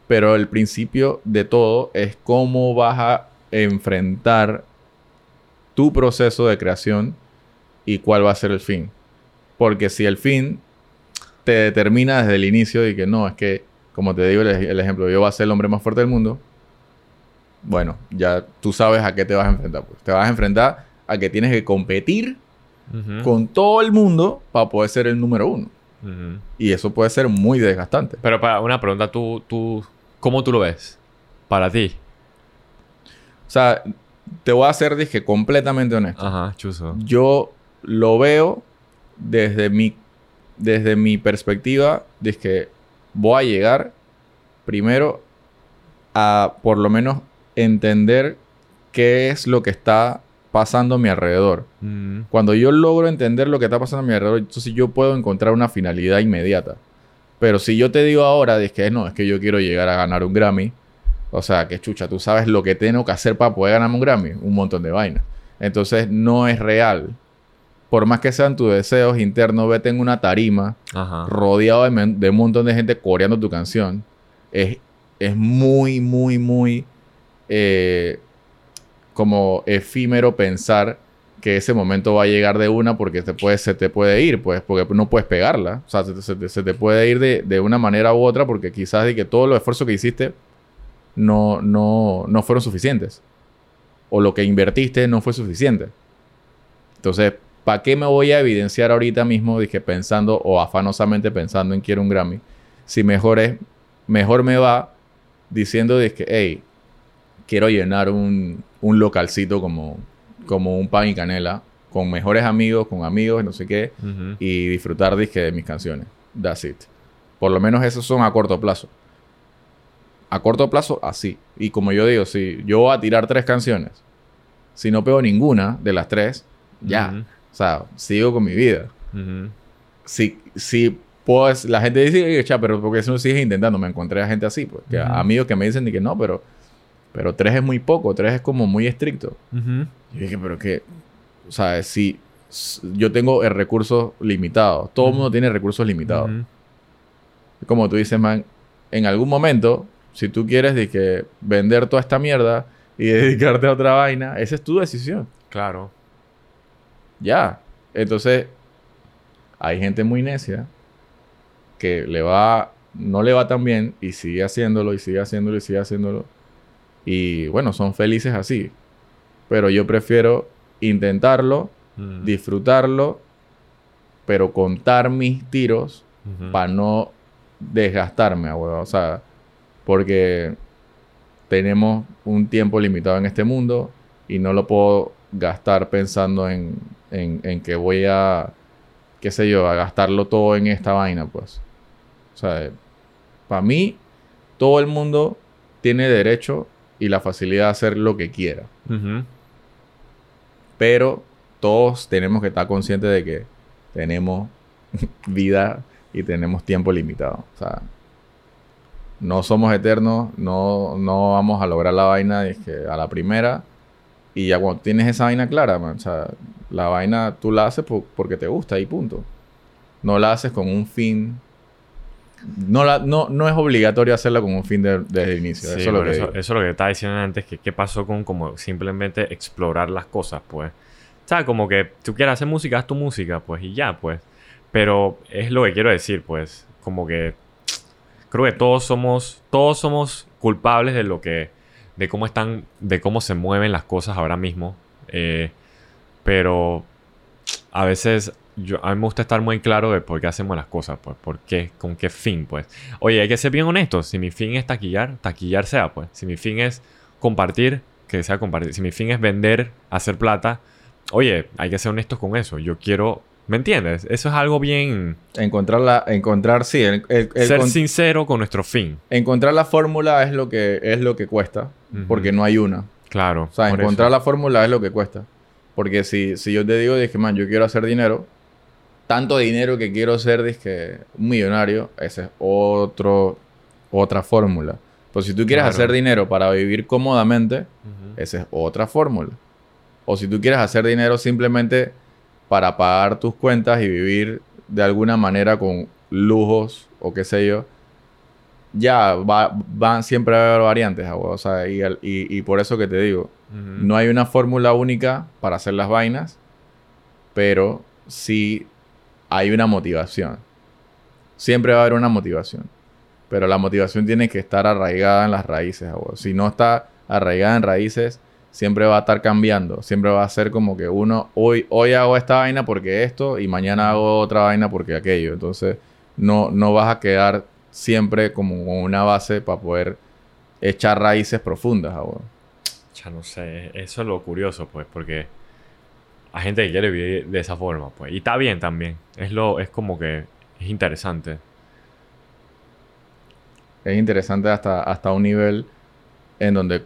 Pero el principio de todo es cómo vas a enfrentar tu proceso de creación y cuál va a ser el fin. Porque si el fin te determina desde el inicio de que no, es que, como te digo el, el ejemplo, yo voy a ser el hombre más fuerte del mundo, bueno, ya tú sabes a qué te vas a enfrentar. Pues. Te vas a enfrentar a que tienes que competir con todo el mundo para poder ser el número uno. Y eso puede ser muy desgastante. Pero para una pregunta, ¿tú, tú, ¿cómo tú lo ves? Para ti. O sea, te voy a hacer, dije, completamente honesto. Ajá, chuzo. Yo lo veo desde mi, desde mi perspectiva, de que voy a llegar primero a por lo menos entender qué es lo que está pasando a mi alrededor. Mm, Cuando yo logro entender lo que está pasando a mi alrededor, entonces yo puedo encontrar una finalidad inmediata. Pero si yo te digo ahora, de que no, es que yo quiero llegar a ganar un Grammy, o sea, que chucha, tú sabes lo que tengo que hacer para poder ganarme un Grammy, un montón de vainas. Entonces no es real. Por más que sean tus deseos internos, vete en una tarima Ajá. rodeado de, un montón de gente coreando tu canción. Es, es muy, muy, muy eh, como efímero pensar que ese momento va a llegar de una porque te puede, se te puede ir, pues, porque no puedes pegarla. O sea, se, se te- se te puede ir de, de una manera u otra porque quizás de que todos los esfuerzos que hiciste no, no, no fueron suficientes. O lo que invertiste no fue suficiente. Entonces, ¿para qué me voy a evidenciar ahorita mismo, dije, pensando o afanosamente pensando en quiero un Grammy? Si mejor es, mejor me va diciendo, dije, hey, quiero llenar un, un localcito como, como un pan y canela, con mejores amigos, con amigos, no sé qué, y disfrutar, dije, de mis canciones. That's it. Por lo menos esos son a corto plazo. A corto plazo, así. Y como yo digo, si yo voy a tirar tres canciones, si no pego ninguna de las tres, ya. O sea, sigo con mi vida. Si, si puedo, la gente dice, "Oye, cha, pero porque eso no sigues intentando. Me encontré a gente así, pues. Que. Amigos que me dicen que no, pero, pero tres es muy poco. Tres es como muy estricto. Ujú. Y dije, pero que, o sea, si yo tengo el recurso limitado, todo el mundo tiene recursos limitados. Como tú dices, man, en algún momento, si tú quieres de que vender toda esta mierda y *laughs* dedicarte a otra vaina, esa es tu decisión. Claro. Ya. Entonces, hay gente muy necia que le va no le va tan bien y sigue haciéndolo y sigue haciéndolo y sigue haciéndolo. Y bueno, son felices así. Pero yo prefiero intentarlo, Mm. disfrutarlo, pero contar mis tiros para no desgastarme, a huevo. O sea, porque tenemos un tiempo limitado en este mundo y no lo puedo gastar pensando en, en, en que voy a, qué sé yo, a gastarlo todo en esta vaina, pues. O sea, para mí, todo el mundo tiene derecho y la facilidad de hacer lo que quiera. Pero todos tenemos que estar conscientes de que tenemos *laughs* vida y tenemos tiempo limitado. O sea, no somos eternos, no, no vamos a lograr la vaina que a la primera. Y ya cuando tienes esa vaina clara, man, o sea, la vaina tú la haces por- porque te gusta y punto. No la haces con un fin. No, la, no, no es obligatorio hacerla con un fin de- desde el inicio. Sí, eso es lo que eso, digo. eso es lo que estaba diciendo antes, que qué pasó con como simplemente explorar las cosas, pues. O sea, como que tú quieres hacer música, haz tu música, pues, y ya, pues. Pero es lo que quiero decir, pues, como que creo que todos somos, todos somos culpables de lo que, de cómo están, de cómo se mueven las cosas ahora mismo. Eh, pero a veces yo, a mí me gusta estar muy claro de por qué hacemos las cosas, pues, por qué, con qué fin, pues. Oye, hay que ser bien honestos. Si mi fin es taquillar, taquillar sea, pues. Si mi fin es compartir, que sea compartir. Si mi fin es vender, hacer plata, oye, hay que ser honestos con eso. Yo quiero, ¿me entiendes? Eso es algo bien... Encontrar la, encontrar, sí, el, el- el ser con- sincero con nuestro fin. encontrar la fórmula es lo que es lo que cuesta, Ujú. porque no hay una. Claro. O sea, encontrar eso. la fórmula es lo que cuesta. Porque si, si yo te digo, dije, man, yo quiero hacer dinero, tanto dinero que quiero ser, dije, un millonario, esa es otro, otra fórmula. Pues si tú quieres Claro. hacer dinero para vivir cómodamente, Ujú. esa es otra fórmula. O si tú quieres hacer dinero simplemente para pagar tus cuentas y vivir de alguna manera con lujos o qué sé yo, ya va, van siempre a haber variantes, o sea, y, y- y por eso que te digo, No hay una fórmula única para hacer las vainas, pero sí hay una motivación. Siempre va a haber una motivación. Pero la motivación tiene que estar arraigada en las raíces. abuelo. Si no está arraigada en raíces, siempre va a estar cambiando. Siempre va a ser como que uno, hoy, hoy hago esta vaina porque esto y mañana hago otra vaina porque aquello. Entonces, no, no vas a quedar siempre como una base para poder echar raíces profundas. abuelo. Ya no sé, eso es lo curioso, pues, porque hay gente que quiere vivir de esa forma, pues. Y está bien también. Es lo, es como que es interesante. es interesante hasta, hasta un nivel en donde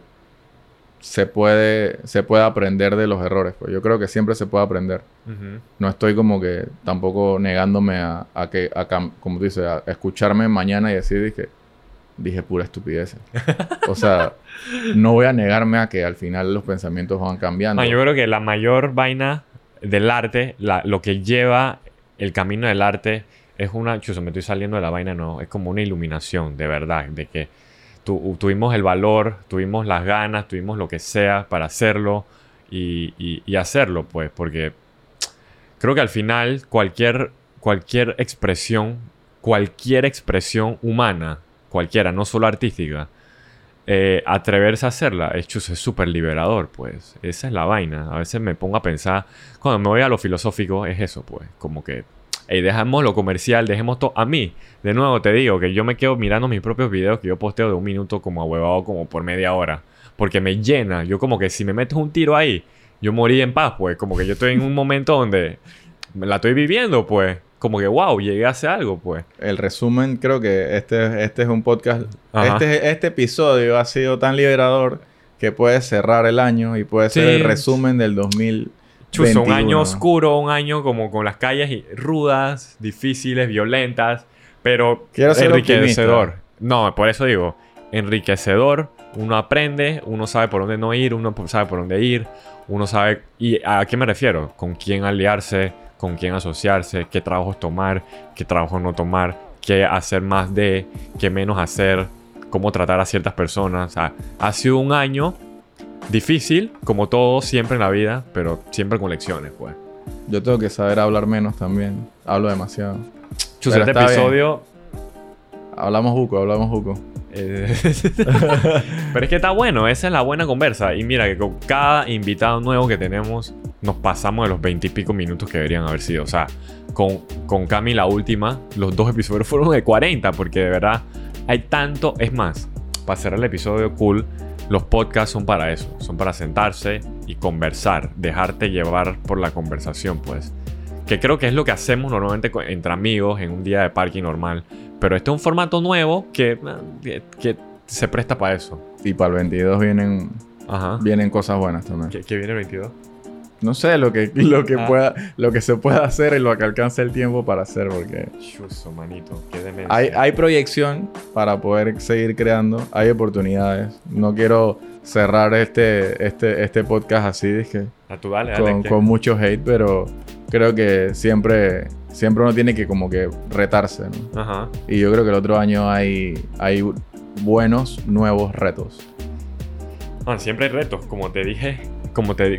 se puede, se puede aprender de los errores. Pues yo creo que siempre se puede aprender. No estoy como que tampoco negándome a, a que, a como tú dices, a escucharme mañana y decir que dije pura estupidez. o sea, no voy a negarme a que al final los pensamientos van cambiando. Yo creo que la mayor vaina del arte, lo que lleva el camino del arte, es una. Chuso, me estoy saliendo de la vaina, no. Es como una iluminación, de verdad. De que tu- tuvimos el valor, tuvimos las ganas, tuvimos lo que sea para hacerlo y, y- y hacerlo, pues. Porque creo que al final, cualquier, cualquier expresión, cualquier expresión humana, cualquiera, no solo artística, eh, atreverse a hacerla es súper liberador, pues. Esa es la vaina. A veces me pongo a pensar, cuando me voy a lo filosófico, es eso, pues. Como que, hey, dejamos lo comercial, dejemos todo. A mí, de nuevo te digo que yo me quedo mirando mis propios videos que yo posteo de un minuto como ahuevado, como por media hora. Porque me llena. Yo, como que si me metes un tiro ahí, yo morí en paz, pues. Como que yo estoy en un momento donde la estoy viviendo, pues. Como que, wow, llegué a hacer algo, pues. El resumen, creo que este, este es un podcast. Ajá. Este, este episodio ha sido tan liberador que puede cerrar el año y puede ser Sí. el resumen del 2000. Chuzo, un 21. año oscuro, un año como con las calles rudas, difíciles, violentas, pero Quiero ser enriquecedor. No, por eso digo, enriquecedor. Uno aprende, uno sabe por dónde no ir, uno sabe por dónde ir, uno sabe... ¿Y a qué me refiero? Con quién aliarse, con quién asociarse, qué trabajos tomar, qué trabajos no tomar, qué hacer más de, qué menos hacer, cómo tratar a ciertas personas. O sea, ha sido un año difícil, como todo siempre en la vida, pero siempre con lecciones, pues. Yo tengo que saber hablar menos también. Hablo demasiado. Chus, este bien. episodio Hablamos buco, hablamos buco. Eh, *laughs* Pero es que está bueno, esa es la buena conversa. Y mira que con cada invitado nuevo que tenemos, nos pasamos de los 20 y pico minutos que deberían haber sido. O sea, con, con Cami la última, los dos episodios fueron de 40, porque de verdad hay tanto. Es más, para cerrar el episodio cool, los podcasts son para eso. Son para sentarse y conversar, dejarte llevar por la conversación, pues. Que creo que es lo que hacemos normalmente entre amigos en un día de parking normal. Pero este es un formato nuevo que, eh, que se presta para eso. Y para el 22 vienen, Ajá. vienen cosas buenas también. ¿Qué, qué viene el 22? No sé lo que, lo que Ah. pueda, lo que se pueda hacer y lo que alcance el tiempo para hacer, porque Chuso, manito. Qué demencia. hay, hay proyección para poder seguir creando, hay oportunidades. No quiero cerrar este, este, este podcast así, dije, Ah, tú dale, dale. con, que- con mucho hate, pero creo que siempre, siempre uno tiene que como que retarse, ¿no? Ajá. Y yo creo que el otro año hay, hay buenos nuevos retos. Man, siempre hay retos, como te dije,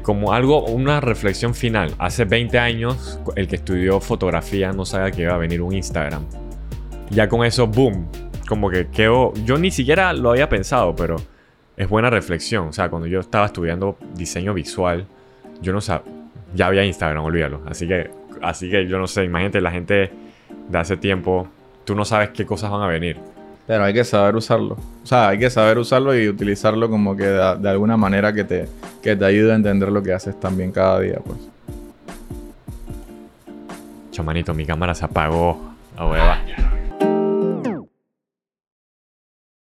como, algo, una reflexión final. Hace 20 años, el que estudió fotografía no sabía que iba a venir un Instagram. Ya con eso, boom, como que quedó, yo ni siquiera lo había pensado, pero es buena reflexión. O sea, cuando yo estaba estudiando diseño visual, yo no sabía, ya había Instagram, olvídalo. Así que, así que yo no sé, imagínate la gente de hace tiempo, tú no sabes qué cosas van a venir. Pero hay que saber usarlo. O sea, hay que saber usarlo y utilizarlo como que de, alguna manera que te, que te ayude a entender lo que haces también cada día, pues. Chamanito, mi cámara se apagó. A hueva.